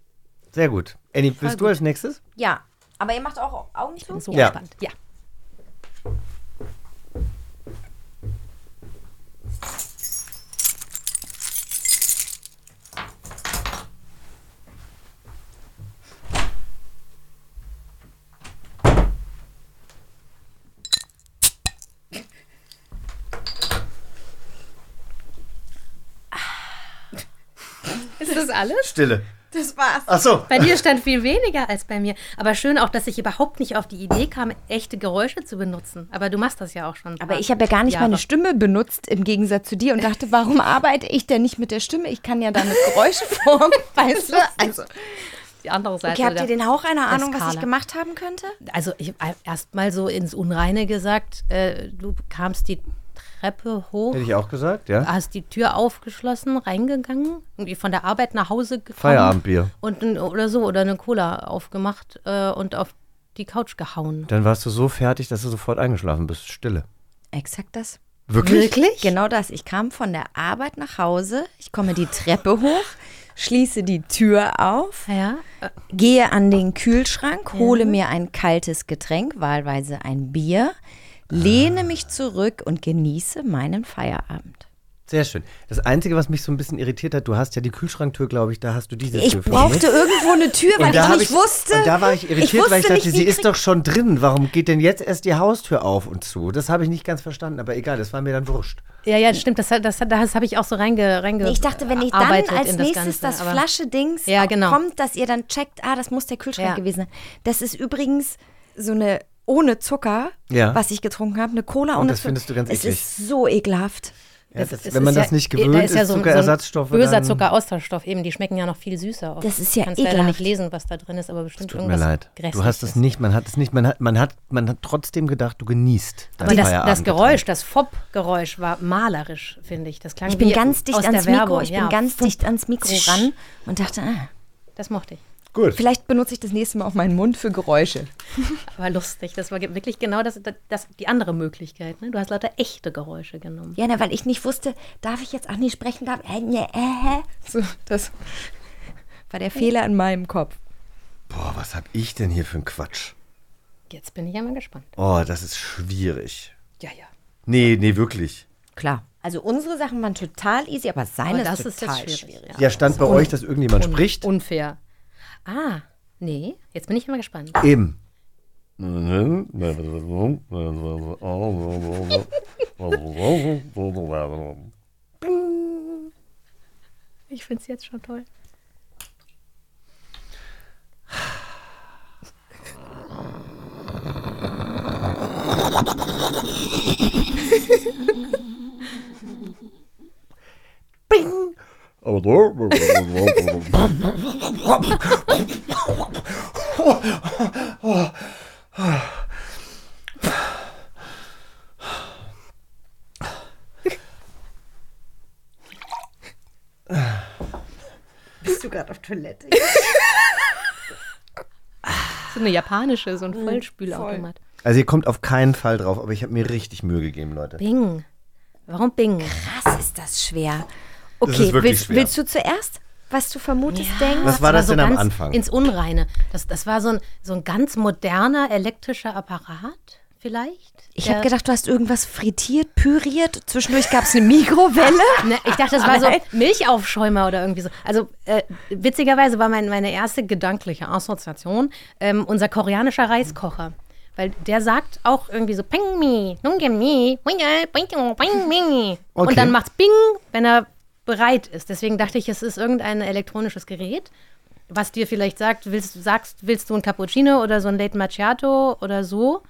Sehr gut. Annie, willst du als nächstes? Ja, aber ihr macht auch Augen zu? So Ja. spannend. Ja. Alles? Stille. Das war's. Ach so. Bei dir stand viel weniger als bei mir. Aber schön auch, dass ich überhaupt nicht auf die Idee kam, echte Geräusche zu benutzen. Aber du machst das ja auch schon. Aber ich habe ja gar nicht Jahre. meine Stimme benutzt im Gegensatz zu dir und dachte, warum [LAUGHS] arbeite ich denn nicht mit der Stimme? Ich kann ja damit Geräusche formen, [LAUGHS] weißt du? Also, Die andere Seite. okay, habt ihr den Hauch einer Ahnung, was Skala. ich gemacht haben könnte? Also ich erst mal so ins Unreine gesagt, äh, du kamst die Treppe hoch, Hätte ich auch gesagt, ja? hast die Tür aufgeschlossen, reingegangen, irgendwie von der Arbeit nach Hause gekommen. Feierabendbier. Und ein, oder so, oder eine Cola aufgemacht äh, und auf die Couch gehauen. Dann warst du so fertig, dass du sofort eingeschlafen bist. Stille. Exakt das. Wirklich? Genau das. Ich kam von der Arbeit nach Hause, ich komme die Treppe hoch, schließe die Tür auf, Ja, gehe an den Kühlschrank, hole mir ein kaltes Getränk, wahlweise ein Bier, lehne mich zurück und genieße meinen Feierabend. Sehr schön. Das Einzige, was mich so ein bisschen irritiert hat, du hast ja die Kühlschranktür, glaube ich, da hast du diese Ich Tür brauchte vermisst. irgendwo eine Tür, weil ich nicht wusste. Und da war ich irritiert, weil ich dachte, nicht, sie ist doch schon drin. Warum geht denn jetzt erst die Haustür auf und zu? Das habe ich nicht ganz verstanden, aber egal, das war mir dann wurscht. ja, ja, stimmt. Das, das, das habe ich auch so reinge, ich dachte, wenn ich dann als in das nächstes Ganze, das Flasche-Dings Ja, genau. kommt, dass ihr dann checkt, ah, das muss der Kühlschrank Ja. gewesen sein. Das ist übrigens so eine ohne Zucker, Ja. was ich getrunken habe, eine Cola Und ohne das findest du ganz Es eklig. ist so ekelhaft. Ja, Es- das, es wenn man ist das ja- nicht da gewöhnt ist ja ist, so ein- Zuckerersatzstoffe. So böser dann, Zuckeraustauschstoff eben, die schmecken ja noch viel süßer. Das ist ja Kannst leider ekelhaft. nicht lesen, was da drin ist, aber bestimmt Tut mir irgendwas leid. Du hast es nicht, man hat es nicht, man hat, man hat, man hat trotzdem gedacht, du genießt. Aber das, das. Geräusch, das Fopp-Geräusch war malerisch, finde ich. Das klang Ich bin wie ganz dicht aus ans Mikro, ich ja. bin ganz dicht ans Mikro ran und dachte, ah, Das mochte ich. Gut. vielleicht benutze ich das nächste Mal auch meinen Mund für Geräusche. [LAUGHS] Aber lustig. Das war wirklich genau das, das, die andere Möglichkeit. Ne? Du hast lauter echte Geräusche genommen. Ja, na, weil ich nicht wusste, darf ich jetzt auch nicht sprechen, darf äh, ne, äh. So, das war der Fehler in meinem Kopf. Boah, was hab ich denn hier für einen Quatsch? Jetzt bin ich ja mal gespannt. Oh, das ist schwierig. Ja, ja. Nee, nee, wirklich. Klar. Also unsere Sachen waren total easy, aber seine Aber das ist ist total jetzt schwierig. schwierig. Ja, stand bei euch, dass irgendjemand Un- spricht? Unfair. Ah, nee. Jetzt bin ich mal gespannt. Eben. Ich finde es jetzt schon toll. Bist du gerade auf Toilette? So eine japanische, so ein Vollspülautomat. Also ihr kommt auf keinen Fall drauf, aber ich habe mir richtig Mühe gegeben, Leute. Bing. Warum Bing? Krass ist das schwer. Das Okay, ist wirklich willst, schwer. willst du zuerst, was du vermutest, denken? Was war aber das so denn am ganz Anfang? Ins Unreine. Das, das war so ein, so ein ganz moderner elektrischer Apparat. vielleicht. Ich habe gedacht, du hast irgendwas frittiert, püriert. Zwischendurch gab es eine Mikrowelle. [LAUGHS] Ne, ich dachte, das war so. Milchaufschäumer oder irgendwie so. Also äh, witzigerweise war mein, meine erste gedankliche Assoziation ähm, unser koreanischer Reiskocher. Weil der sagt auch irgendwie so Ping mi, nungem mi. Und dann macht's Bing, wenn er bereit ist. Deswegen dachte ich, es ist irgendein elektronisches Gerät, was dir vielleicht sagt, willst, sagst, willst du ein Cappuccino oder so ein Late Macchiato oder so.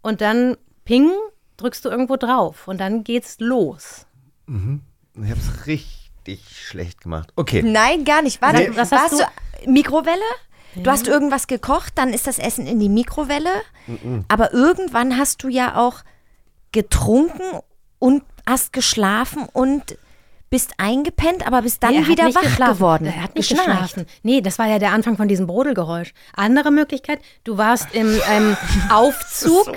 Und dann Ping, drückst du irgendwo drauf und dann geht's los. Ich habe es richtig schlecht gemacht. Okay. Nein, gar nicht. Warte, Nee. Was hast warst du? Mikrowelle? Du hast irgendwas gekocht, dann ist das Essen in die Mikrowelle. Aber irgendwann hast du ja auch getrunken und hast geschlafen und bist eingepennt, aber bist dann Nee, er wieder wach geschlafen. geworden. Er hat nicht Geschnarcht. geschlafen. Nee, das war ja der Anfang von diesem Brodelgeräusch. Andere Möglichkeit, du warst in einem [LAUGHS] Aufzug.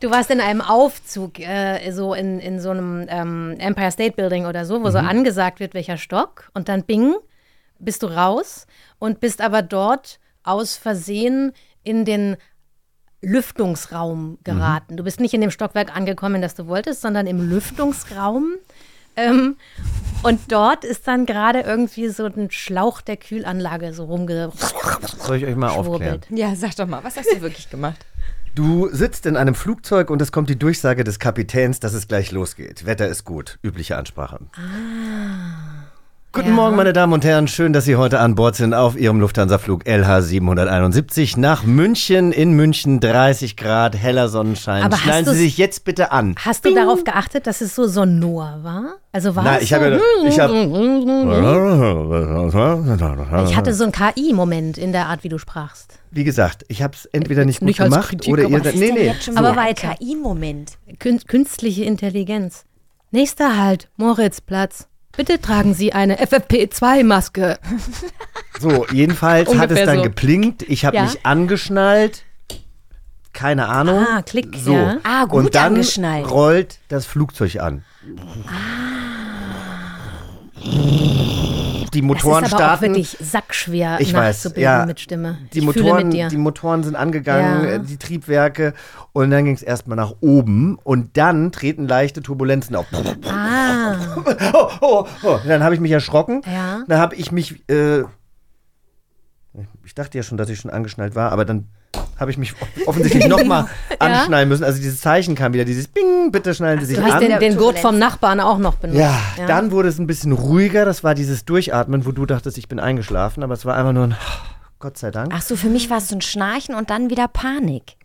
Du warst in einem Aufzug, äh, so in, in so einem ähm, Empire State Building oder so, wo so angesagt wird, welcher Stock. Und dann bing, bist du raus und bist aber dort aus Versehen in den Lüftungsraum geraten. Du bist nicht in dem Stockwerk angekommen, das du wolltest, sondern im Lüftungsraum. Ähm, und dort ist dann gerade irgendwie so ein Schlauch der Kühlanlage so rumge... Soll ich euch mal aufklären? Ja, sag doch mal, was hast du wirklich gemacht? Du sitzt in einem Flugzeug und es kommt die Durchsage des Kapitäns, dass es gleich losgeht. Wetter ist gut. Übliche Ansprache. Guten Ja. Morgen, meine Damen und Herren. Schön, dass Sie heute an Bord sind auf Ihrem Lufthansa-Flug LH 771 nach München. In München 30 Grad, heller Sonnenschein. Aber Schneiden Sie sich jetzt bitte an. Hast du darauf geachtet, dass es so sonor war? Also war Nein, es ich so, habe ja- ich hab- ich hatte so einen KI-Moment in der Art, wie du sprachst. Wie gesagt, ich habe es entweder nicht gut Nicht als gemacht Kritik, oder ihr. Nee, nee. jetzt schon Aber weiter. KI-Moment. Kün künstliche Intelligenz. Nächster Halt, Moritzplatz. Bitte tragen Sie eine FFP2-Maske. So, jedenfalls [LAUGHS] hat es Ungefähr dann so. geplinkt. Ich habe Ja. mich angeschnallt. Keine Ahnung. Ah, Klick, So. ja. Ah, gut Und dann angeschnallt. rollt das Flugzeug an. Die Motoren das ist aber auch starten. wirklich sackschwer Ich weiß, ja. mit Stimme. Die ich Motoren, mit dir. die Motoren sind angegangen, Ja. äh, die Triebwerke und dann ging es erstmal nach oben und dann treten leichte Turbulenzen auf. ah, [LAUGHS] Oh, oh, oh. Dann habe ich mich erschrocken. Ja. Dann habe ich mich, äh, ich dachte ja schon, dass ich schon angeschnallt war, aber dann habe ich mich offensichtlich [LAUGHS] nochmal anschnallen müssen. Also dieses Zeichen kam wieder, dieses Bing, bitte schnallen Sie sich du hast an. den, den Gurt vom Nachbarn auch noch benutzt. ja, dann wurde es ein bisschen ruhiger. Das war dieses Durchatmen, wo du dachtest, ich bin eingeschlafen, aber es war einfach nur ein Gott sei Dank. Ach so, für mich war es so ein Schnarchen und dann wieder Panik.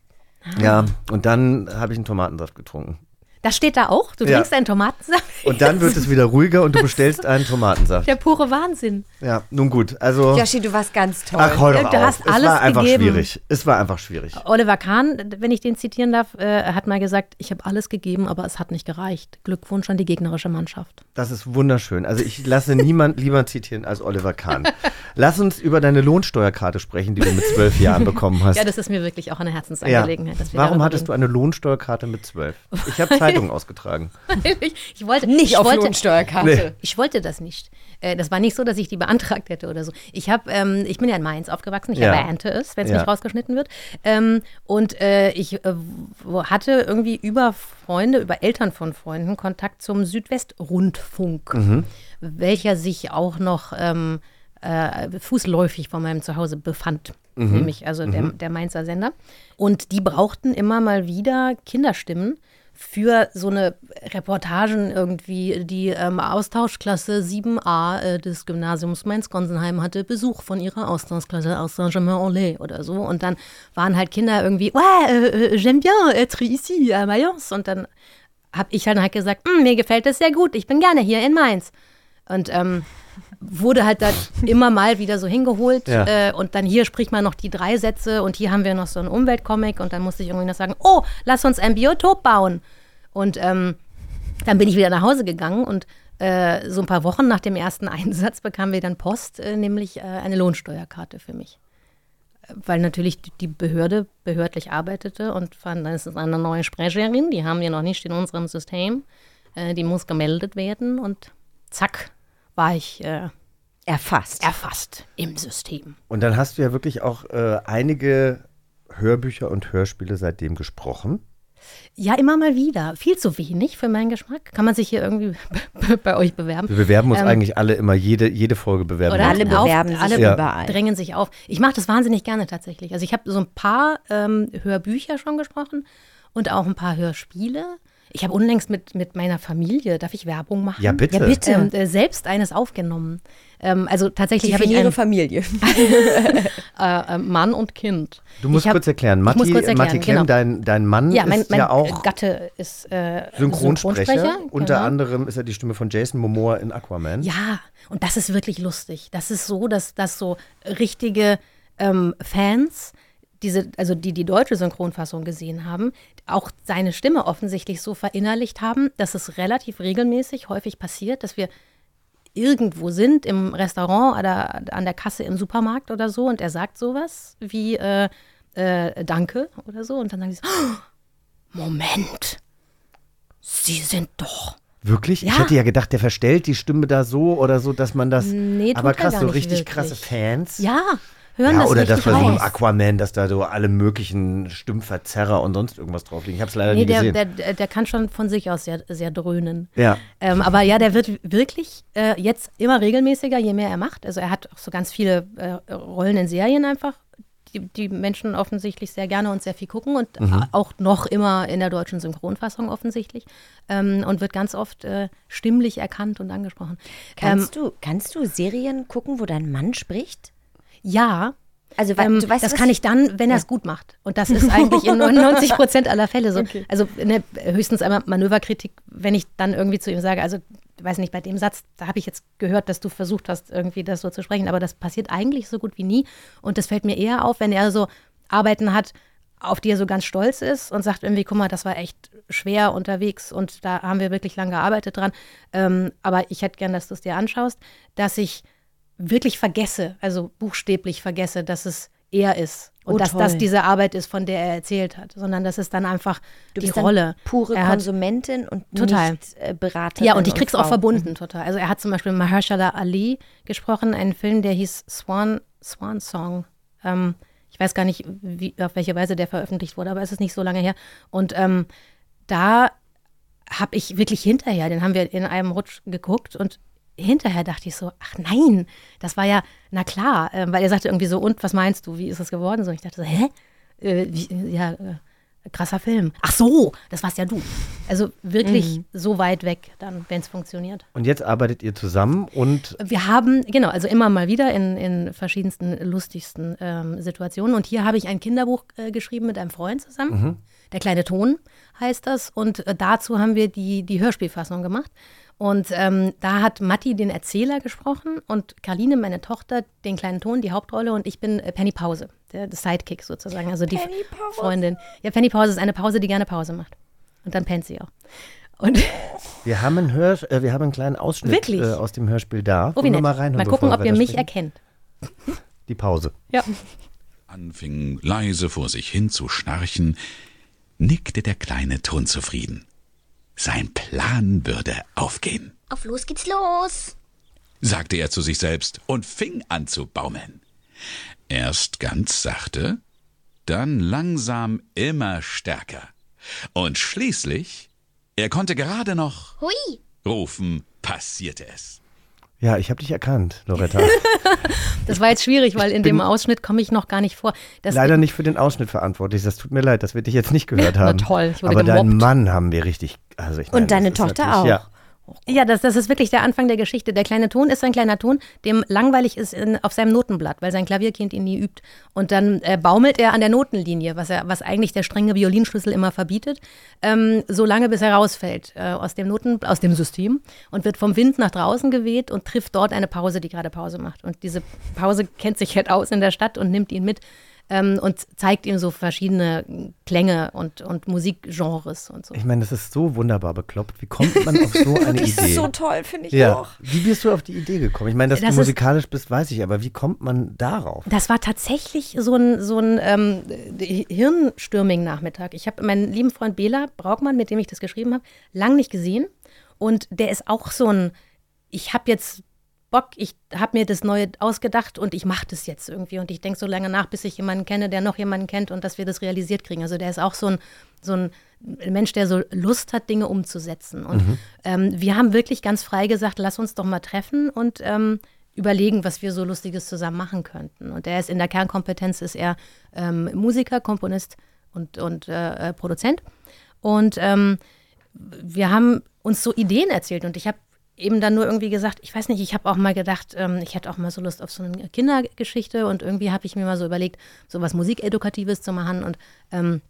Ja, und dann habe ich einen Tomatensaft getrunken. Das steht da auch. Du Ja. trinkst einen Tomatensaft. Und dann wird es wieder ruhiger und du bestellst einen Tomatensaft. Der pure Wahnsinn. Ja, nun gut. Also, Joshi, du warst ganz toll. ach, hol doch Du auf. hast es alles war einfach gegeben. schwierig. Es war einfach schwierig. Oliver Kahn, wenn ich den zitieren darf, äh, hat mal gesagt, ich habe alles gegeben, aber es hat nicht gereicht. Glückwunsch an die gegnerische Mannschaft. Das ist wunderschön. Also ich lasse niemand [LAUGHS] lieber zitieren als Oliver Kahn. Lass uns über deine Lohnsteuerkarte sprechen, die du mit zwölf Jahren bekommen hast. Ja, das ist mir wirklich auch eine Ja. Herzensangelegenheit. dass wir Warum hattest du reden. eine Lohnsteuerkarte mit zwölf? Ich habe [LAUGHS] Zeitungen ausgetragen. [LAUGHS] ich, ich wollte Nicht ich auf wollte, Lohnsteuerkarte. Nee. Ich wollte das nicht. Äh, das war nicht so, dass ich die beantragt hätte oder so. Ich habe, ähm, ich bin ja in Mainz aufgewachsen. Ich Ja. erwähnte es, wenn es Ja. nicht rausgeschnitten wird. Ähm, und äh, ich äh, hatte irgendwie über Freunde, über Eltern von Freunden Kontakt zum Südwestrundfunk, Mhm. welcher sich auch noch ähm, äh, fußläufig von meinem Zuhause befand. Mhm. Nämlich also der, der Mainzer Sender. Und die brauchten immer mal wieder Kinderstimmen für so eine Reportagen irgendwie. Die ähm, Austauschklasse 7a äh, des Gymnasiums Mainz-Gonsenheim hatte Besuch von ihrer Austauschklasse aus Saint-Germain-en-Laye oder so. Und dann waren halt Kinder irgendwie, ouais, äh, äh, j'aime bien être ici à Mayence. Und dann habe ich dann halt gesagt, "Hm, mir gefällt es sehr gut, ich bin gerne hier in Mainz. Und ähm, wurde halt dann immer mal wieder so hingeholt. Ja. Äh, und dann hier spricht man noch die drei Sätze und hier haben wir noch so einen Umweltcomic und dann musste ich irgendwie noch sagen, oh, lass uns ein Biotop bauen. Und ähm, dann bin ich wieder nach Hause gegangen und äh, so ein paar Wochen nach dem ersten [LAUGHS] Einsatz bekamen wir dann Post, äh, nämlich äh, eine Lohnsteuerkarte für mich. Weil natürlich die- Behörde behördlich arbeitete und fand, das ist eine neue Sprecherin, die haben wir noch nicht in unserem System. Äh, die muss gemeldet werden und zack, war ich äh, Erfasst. erfasst im System. Und dann hast du ja wirklich auch äh, einige Hörbücher und Hörspiele seitdem gesprochen. Ja, immer mal wieder. Viel zu wenig für meinen Geschmack. Kann man sich hier irgendwie [LAUGHS] bei euch bewerben? Wir bewerben uns Ähm, eigentlich alle immer, jede, jede Folge bewerben. Oder wir alle uns. auf- bewerben sich alle überall. drängen sich auf. Ich mache das wahnsinnig gerne tatsächlich. Also ich habe so ein paar ähm, Hörbücher schon gesprochen und auch ein paar Hörspiele. Ich habe unlängst mit, mit meiner Familie, darf ich Werbung machen? Ja, bitte. Ja, bitte. Ähm, äh, selbst eines aufgenommen. Ähm, also tatsächlich habe ich ihre Familie. [LAUGHS] äh, äh, Mann und Kind. Du musst hab- kurz erklären. Matti, muss kurz erklären, Matti Klemm, genau. dein, dein Mann Ja, mein, ist mein ja auch Gatte ist äh, Synchronsprecher. Unter genau. anderem ist er die Stimme von Jason Momoa in Aquaman. Ja, und das ist wirklich lustig. Das ist so, dass, dass so richtige ähm, Fans, diese, also die die deutsche Synchronfassung gesehen haben, auch seine Stimme offensichtlich so verinnerlicht haben, dass es relativ regelmäßig häufig passiert, dass wir irgendwo sind, im Restaurant oder an der Kasse im Supermarkt oder so, und er sagt sowas wie äh, äh, Danke oder so, und dann sagen sie so, "Oh, Moment, Sie sind doch. Wirklich? Ich Ja. hätte ja gedacht, der verstellt die Stimme da so oder so, dass man das. Nee, aber er krass, so richtig wirklich. krasse Fans. Ja, hören Ja, das oder das war so im raus. Aquaman, dass da so alle möglichen Stimmverzerrer und sonst irgendwas drauf liegen. Ich habe es leider Nee, nie der, gesehen. der, der kann schon von sich aus sehr, sehr dröhnen. ja. Ähm, aber ja, der wird wirklich äh, jetzt immer regelmäßiger, je mehr er macht. Also er hat auch so ganz viele äh, Rollen in Serien einfach, die, die Menschen offensichtlich sehr gerne und sehr viel gucken und Mhm. auch noch immer in der deutschen Synchronfassung offensichtlich ähm, und wird ganz oft äh, stimmlich erkannt und angesprochen. Kannst, du, kannst du Serien gucken, wo dein Mann spricht? Ja, Also, ähm, weißt, das kann ich- dann, wenn er es gut macht. Und das ist [LAUGHS] eigentlich in 99 Prozent aller Fälle so. Also ne, höchstens einmal Manöverkritik, wenn ich dann irgendwie zu ihm sage, also weiß nicht, bei dem Satz, da habe ich jetzt gehört, dass du versucht hast, irgendwie das so zu sprechen, aber das passiert eigentlich so gut wie nie. Und das fällt mir eher auf, wenn er so Arbeiten hat, auf die er so ganz stolz ist und sagt irgendwie, guck mal, das war echt schwer unterwegs und da haben wir wirklich lange gearbeitet dran. Ähm, aber ich hätte gern, dass du es dir anschaust, dass ich wirklich vergesse, also buchstäblich vergesse, dass es er ist und Oh, dass toll. das diese Arbeit ist, von der er erzählt hat, sondern dass es dann einfach Du die Rolle. pure Er Konsumentin und Total. nicht äh, Beraterin. ja, und ich krieg's auch Frau. verbunden total. Also er hat zum Beispiel Mahershala Ali gesprochen, einen Film, der hieß Swan, Swan Song. Ähm, ich weiß gar nicht, wie, auf welche Weise der veröffentlicht wurde, aber es ist nicht so lange her. Und ähm, da habe ich wirklich hinterher, den haben wir in einem Rutsch geguckt und hinterher dachte ich so, ach nein, das war ja, na klar, ähm, weil er sagte irgendwie so, und was meinst du, wie ist es geworden? So, ich dachte so, hä? Äh, wie, ja, äh, krasser Film. Ach so, das warst ja du. Also wirklich so weit weg dann, wenn es funktioniert. Und jetzt arbeitet ihr zusammen und Wir haben, genau, also immer mal wieder in, in verschiedensten lustigsten ähm, Situationen. Und hier habe ich ein Kinderbuch äh, geschrieben mit einem Freund zusammen. Der kleine Ton heißt das. Und äh, dazu haben wir die, die Hörspielfassung gemacht. Und ähm, da hat Matti den Erzähler gesprochen und Karline, meine Tochter, den kleinen Ton, die Hauptrolle. Und ich bin äh, Penny Pause, der, der Sidekick sozusagen. Also die Penny Pause. Freundin. Ja, Penny Pause ist eine Pause, die gerne Pause macht. Und dann pennt sie auch. Und [LAUGHS] wir haben einen, Hör, äh, wir haben einen kleinen Ausschnitt Wirklich? äh, aus dem Hörspiel da. oh, wie mal reinhören, mal gucken, ob ihr mich sprechen? erkennt. Die Pause. Ja. Anfing leise vor sich hin zu schnarchen, nickte der kleine Ton zufrieden. Sein Plan würde aufgehen, Auf los geht's los. sagte er zu sich selbst und fing an zu baumeln. Erst ganz sachte, dann langsam immer stärker. Und schließlich, er konnte gerade noch Hui. rufen, passierte es. Ja, ich habe dich erkannt, Loretta. [LAUGHS] Das war jetzt schwierig, weil in dem Ausschnitt komme ich noch gar nicht vor. Das, Leider nicht für den Ausschnitt verantwortlich. Das tut mir leid, dass wir dich jetzt nicht gehört Na haben. toll, ich wurde Aber deinen gemobbt. Mann haben wir richtig. Also ich meine, Und deine Tochter auch. Ja. Ja, das, das ist wirklich der Anfang der Geschichte. Der kleine Ton ist ein kleiner Ton, dem langweilig ist in, auf seinem Notenblatt, weil sein Klavierkind ihn nie übt. Und dann äh, baumelt er an der Notenlinie, was, er, was eigentlich der strenge Violinschlüssel immer verbietet, ähm, so lange bis er rausfällt äh, aus, dem Noten, aus dem System und wird vom Wind nach draußen geweht und trifft dort eine Pause, die gerade Pause macht. Und diese Pause kennt sich halt aus in der Stadt und nimmt ihn mit. Ähm, und zeigt ihm so verschiedene Klänge und, und Musikgenres und so. Ich meine, das ist so wunderbar bekloppt. Wie kommt man auf so [LAUGHS] eine Das Idee? ist so toll, finde ich ja. auch. Wie bist du auf die Idee gekommen? Ich meine, dass Das du ist- musikalisch bist, weiß ich, aber wie kommt man darauf? Das war tatsächlich so ein, so ein ähm, Hirnstürming-Nachmittag. Ich habe meinen lieben Freund Bela Braukmann, mit dem ich das geschrieben habe, lang nicht gesehen. Und der ist auch so ein, ich habe jetzt Bock, ich habe mir das Neue ausgedacht und ich mache das jetzt irgendwie. Und ich denke so lange nach, bis ich jemanden kenne, der noch jemanden kennt und dass wir das realisiert kriegen. Also der ist auch so ein, so ein Mensch, der so Lust hat, Dinge umzusetzen. Und ähm, wir haben wirklich ganz frei gesagt, lass uns doch mal treffen und ähm, überlegen, was wir so Lustiges zusammen machen könnten. Und der ist in der Kernkompetenz ist er ähm, Musiker, Komponist und, und äh, äh, Produzent. Und ähm, wir haben uns so Ideen erzählt und ich habe eben dann nur irgendwie gesagt, ich weiß nicht, ich habe auch mal gedacht, ähm, ich hätte auch mal so Lust auf so eine Kindergeschichte und irgendwie habe ich mir mal so überlegt, so was Musikedukatives zu machen und ähm,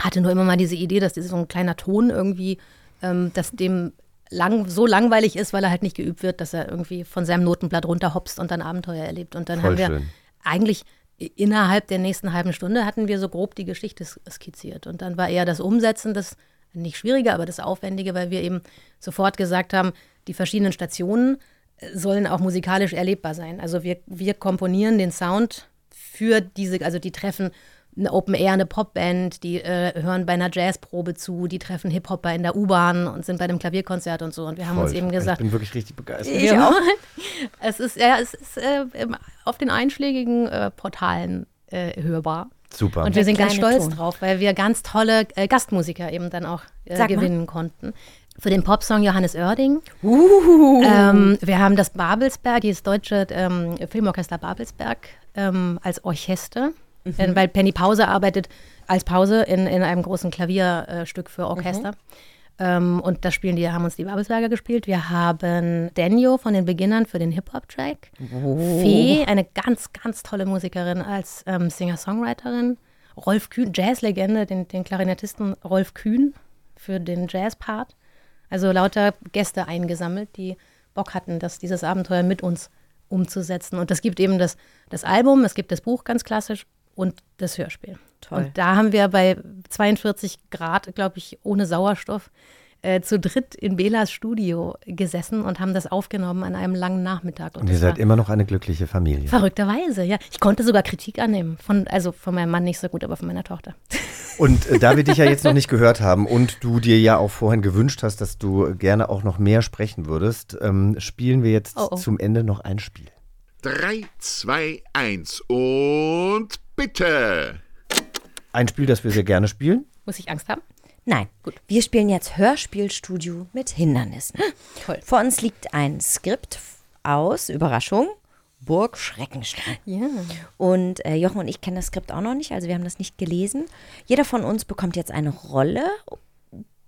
hatte nur immer mal diese Idee, dass das so ein kleiner Ton irgendwie, ähm, dass dem lang, so langweilig ist, weil er halt nicht geübt wird, dass er irgendwie von seinem Notenblatt runterhopst und dann Abenteuer erlebt. Und dann Voll haben wir schön. eigentlich innerhalb der nächsten halben Stunde hatten wir so grob die Geschichte sk- skizziert. Und dann war eher das Umsetzen das nicht schwierige, aber das Aufwendige, weil wir eben sofort gesagt haben, die verschiedenen Stationen äh, sollen auch musikalisch erlebbar sein. Also wir, wir komponieren den Sound für diese, also die treffen eine Open Air, eine Popband, die äh, hören bei einer Jazzprobe zu, die treffen Hip-Hopper in der U-Bahn und sind bei einem Klavierkonzert und so. Und wir haben uns Voll eben schön. gesagt, Ich bin wirklich richtig begeistert. ich auch. [LAUGHS] Es ist, ja, es ist äh, auf den einschlägigen äh, Portalen äh, hörbar. Super. Und wir sind ganz stolz Ton. drauf, weil wir ganz tolle äh, Gastmusiker eben dann auch äh, Sag mal. gewinnen konnten. Für den Popsong Johannes Oerding. Ähm, wir haben das Babelsberg, dieses deutsche ähm, Filmorchester Babelsberg ähm, als Orchester, äh, weil Penny Pause arbeitet als Pause in, in einem großen Klavierstück für Orchester. Ähm, und das spielen die, haben uns die Babelsberger gespielt. Wir haben Daniel von den Beginnern für den Hip-Hop-Track. Fee, eine ganz, ganz tolle Musikerin als ähm, Singer-Songwriterin. Rolf Kühn, Jazzlegende, den, den Klarinettisten Rolf Kühn für den Jazz-Part. Also lauter Gäste eingesammelt, die Bock hatten, das, dieses Abenteuer mit uns umzusetzen. Und es gibt eben das, das Album, es gibt das Buch ganz klassisch und das Hörspiel. Toll. Und da haben wir bei 42 Grad, glaube ich, ohne Sauerstoff äh, zu dritt in Belas Studio gesessen und haben das aufgenommen an einem langen Nachmittag. Und Und ihr seid immer noch eine glückliche Familie. verrückterweise, ja. Ich konnte sogar Kritik annehmen. Von, also von meinem Mann nicht so gut, aber von meiner Tochter. Und äh, da wir dich ja jetzt noch nicht [LAUGHS] gehört haben und du dir ja auch vorhin gewünscht hast, dass du gerne auch noch mehr sprechen würdest, ähm, spielen wir jetzt Oh, oh. zum Ende noch ein Spiel. 3, 2, 1 und bitte. Ein Spiel, das wir sehr gerne spielen. Muss ich Angst haben? Nein, wir spielen jetzt Hörspielstudio mit Hindernissen. Toll. Vor uns liegt ein Skript aus, Überraschung, Burg Schreckenstein. Ja. Und äh, Jochen und ich kennen das Skript auch noch nicht, also wir haben das nicht gelesen. Jeder von uns bekommt jetzt eine Rolle,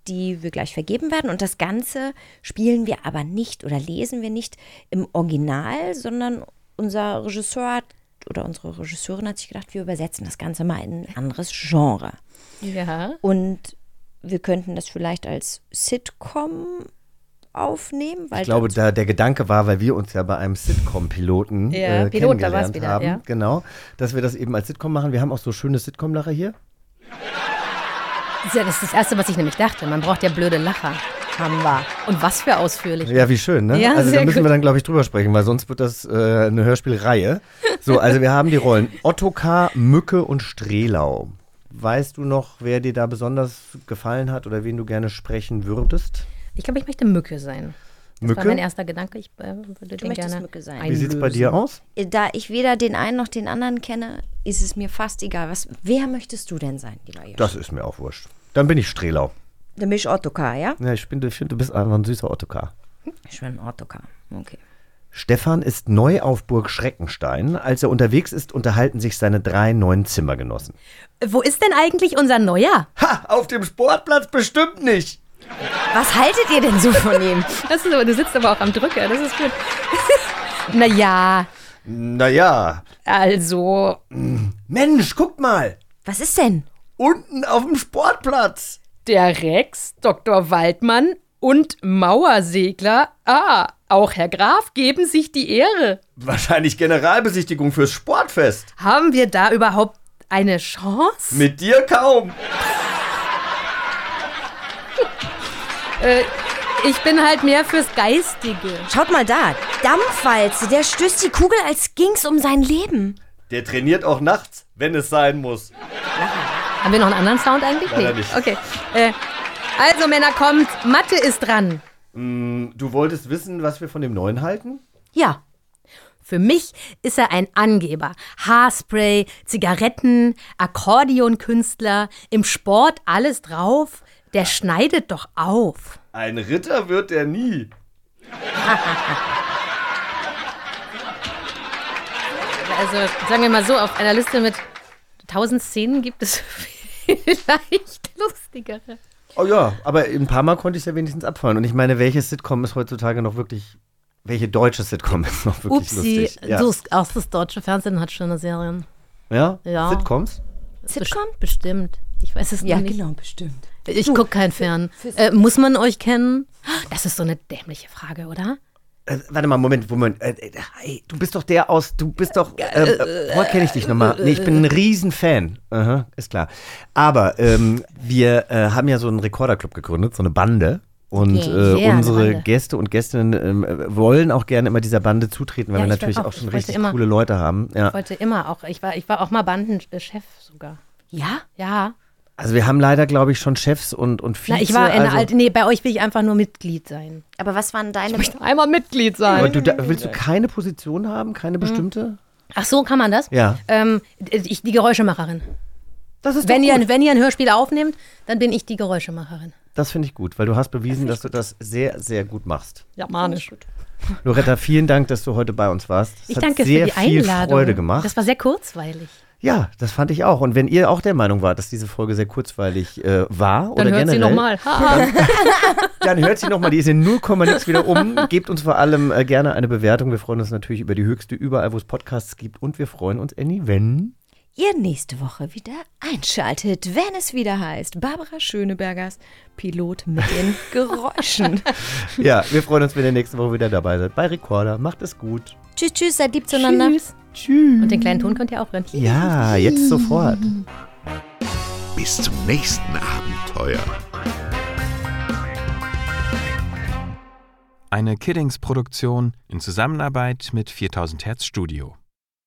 die wir gleich vergeben werden. Und das Ganze spielen wir aber nicht oder lesen wir nicht im Original, sondern unser Regisseur hat, oder unsere Regisseurin hat sich gedacht, wir übersetzen das Ganze mal in ein anderes Genre. Ja. Und wir könnten das vielleicht als Sitcom aufnehmen, weil Ich glaube, da der Gedanke war, weil wir uns ja bei einem Sitcom-Piloten Ja, äh, Pilot, kennengelernt wieder, haben, ja. genau, dass wir das eben als Sitcom machen. Wir haben auch so schöne Sitcom-Lacher hier. Das ist ja das, ist das Erste, was ich nämlich dachte. Man braucht ja blöde Lacher. Haben wir. Und was für ausführlich. Ja, wie schön, ne? Ja, also da sehr müssen gut. wir dann, glaube ich, drüber sprechen, weil sonst wird das äh, eine Hörspielreihe. So, also wir haben die Rollen Ottokar, Mücke und Strelau. Weißt du noch, wer dir da besonders gefallen hat oder wen du gerne sprechen würdest? Ich glaube, ich möchte Mücke sein. Das war Mücke? mein erster Gedanke. Ich äh, würde den möchtest gerne Mücke sein. Wie sieht's bei einlösen. dir aus? Da ich weder den einen noch den anderen kenne, ist es mir fast egal. Was, wer möchtest du denn sein, lieber Josh? Das ist mir auch wurscht. Dann bin ich Strelau. Der Misch Ottokar, ja? Ja, ich, bin, ich finde, du bist einfach ein süßer Ottokar. Ich bin Ottokar. Okay. Stefan ist neu auf Burg Schreckenstein. Als er unterwegs ist, unterhalten sich seine drei neuen Zimmergenossen. Wo ist denn eigentlich unser Neuer? Ha, auf dem Sportplatz bestimmt nicht. Was haltet ihr denn so von ihm? Das ist aber, du sitzt aber auch am Drücker, das ist gut. [LAUGHS] naja, Naja, also. Mensch, guck mal. Was ist denn? Unten auf dem Sportplatz. Der Rex, Dr. Waldmann und Mauersegler. Ah, auch Herr Graf geben sich die Ehre. Wahrscheinlich Generalbesichtigung fürs Sportfest. Haben wir da überhaupt eine Chance? Mit dir kaum. Äh, ich bin halt mehr fürs Geistige. Schaut mal da. Dampfwalze, der stößt die Kugel, als ging's um sein Leben. Der trainiert auch nachts, wenn es sein muss. Haben wir noch einen anderen Sound eigentlich? Leider nicht. Okay. Äh, also, Männer, kommt. Mathe ist dran. Du wolltest wissen, was wir von dem Neuen halten? Ja, Für mich ist er ein Angeber. Haarspray, Zigaretten, Akkordeonkünstler, im Sport alles drauf. Der schneidet doch auf. Ein Ritter wird er nie. [LAUGHS] Also sagen wir mal so, auf einer Liste mit 1000 Szenen gibt es [LAUGHS] vielleicht lustigere. Oh ja, aber ein paar Mal konnte ich es ja wenigstens abfallen. Und ich meine, welches Sitcom ist heutzutage noch wirklich, welche deutsche Sitcom ist noch wirklich Upsi, lustig? Ja. ist auch das deutsche Fernsehen hat schöne Serien. ja? Ja. Sitcoms? Sitcom? Best- Bestimmt. Ich weiß es Ja, nicht. genau, bestimmt. Ich gucke kein Fern. Äh, muss man euch kennen? Das ist so eine dämliche Frage, oder? Äh, warte mal, Moment, Moment. Äh, äh, hey, du bist doch der aus, du bist doch, äh, äh, woher kenne ich dich nochmal? Nee, ich bin ein Riesenfan. Aha, ist klar. Aber ähm, wir äh, haben ja so einen Rekorderclub gegründet, so eine Bande. Und Okay, eine unsere. Gäste und Gästinnen ähm, äh, wollen auch gerne immer dieser Bande zutreten, weil Ja, wir natürlich auch. auch, schon richtig immer- coole Leute haben. Ja. Ich wollte immer auch, ich war, ich war auch mal Bandenchef sogar. Ja? Ja. Also wir haben leider, glaube ich, schon Chefs und, und Vize. Na, ich war eine also, alte, nee, bei euch will ich einfach nur Mitglied sein. Aber was waren deine. Einmal Mitglied sein. Aber du, da, willst du keine Position haben, keine bestimmte? Ach so, kann man das? Ja. Ähm, ich, die Geräuschemacherin. Das ist Wenn doch ihr, gut. wenn ihr ein Hörspiel aufnehmt, dann bin ich die Geräuschemacherin. Das finde ich gut, weil du hast bewiesen, dass du das sehr, sehr gut machst. Ja, manisch. Loretta, vielen Dank, dass du heute bei uns warst. Es Ich hat danke sehr für die viel Einladung. Freude gemacht. Das war sehr kurzweilig. Ja, das fand ich auch. Und wenn ihr auch der Meinung wart, dass diese Folge sehr kurzweilig äh, war oder Dann hört sie generell, nochmal. dann hört sie nochmal. Die ist in 0, nix wieder um. Gebt uns vor allem äh, gerne eine Bewertung. Wir freuen uns natürlich über die höchste überall, wo es Podcasts gibt. Und wir freuen uns, Annie, wenn ihr nächste Woche wieder einschaltet, wenn es wieder heißt Barbara Schönebergers Pilot mit den [LAUGHS] Geräuschen. Ja, wir freuen uns, wenn ihr nächste Woche wieder dabei seid bei Recorder. Macht es gut. tschüss, tschüss, seid lieb zueinander. Tschüss. Tschüss. Und den kleinen Ton könnt ihr auch hören. Ja, jetzt sofort. Bis zum nächsten Abenteuer. Eine Kiddings-Produktion in Zusammenarbeit mit 4000 Hertz Studio.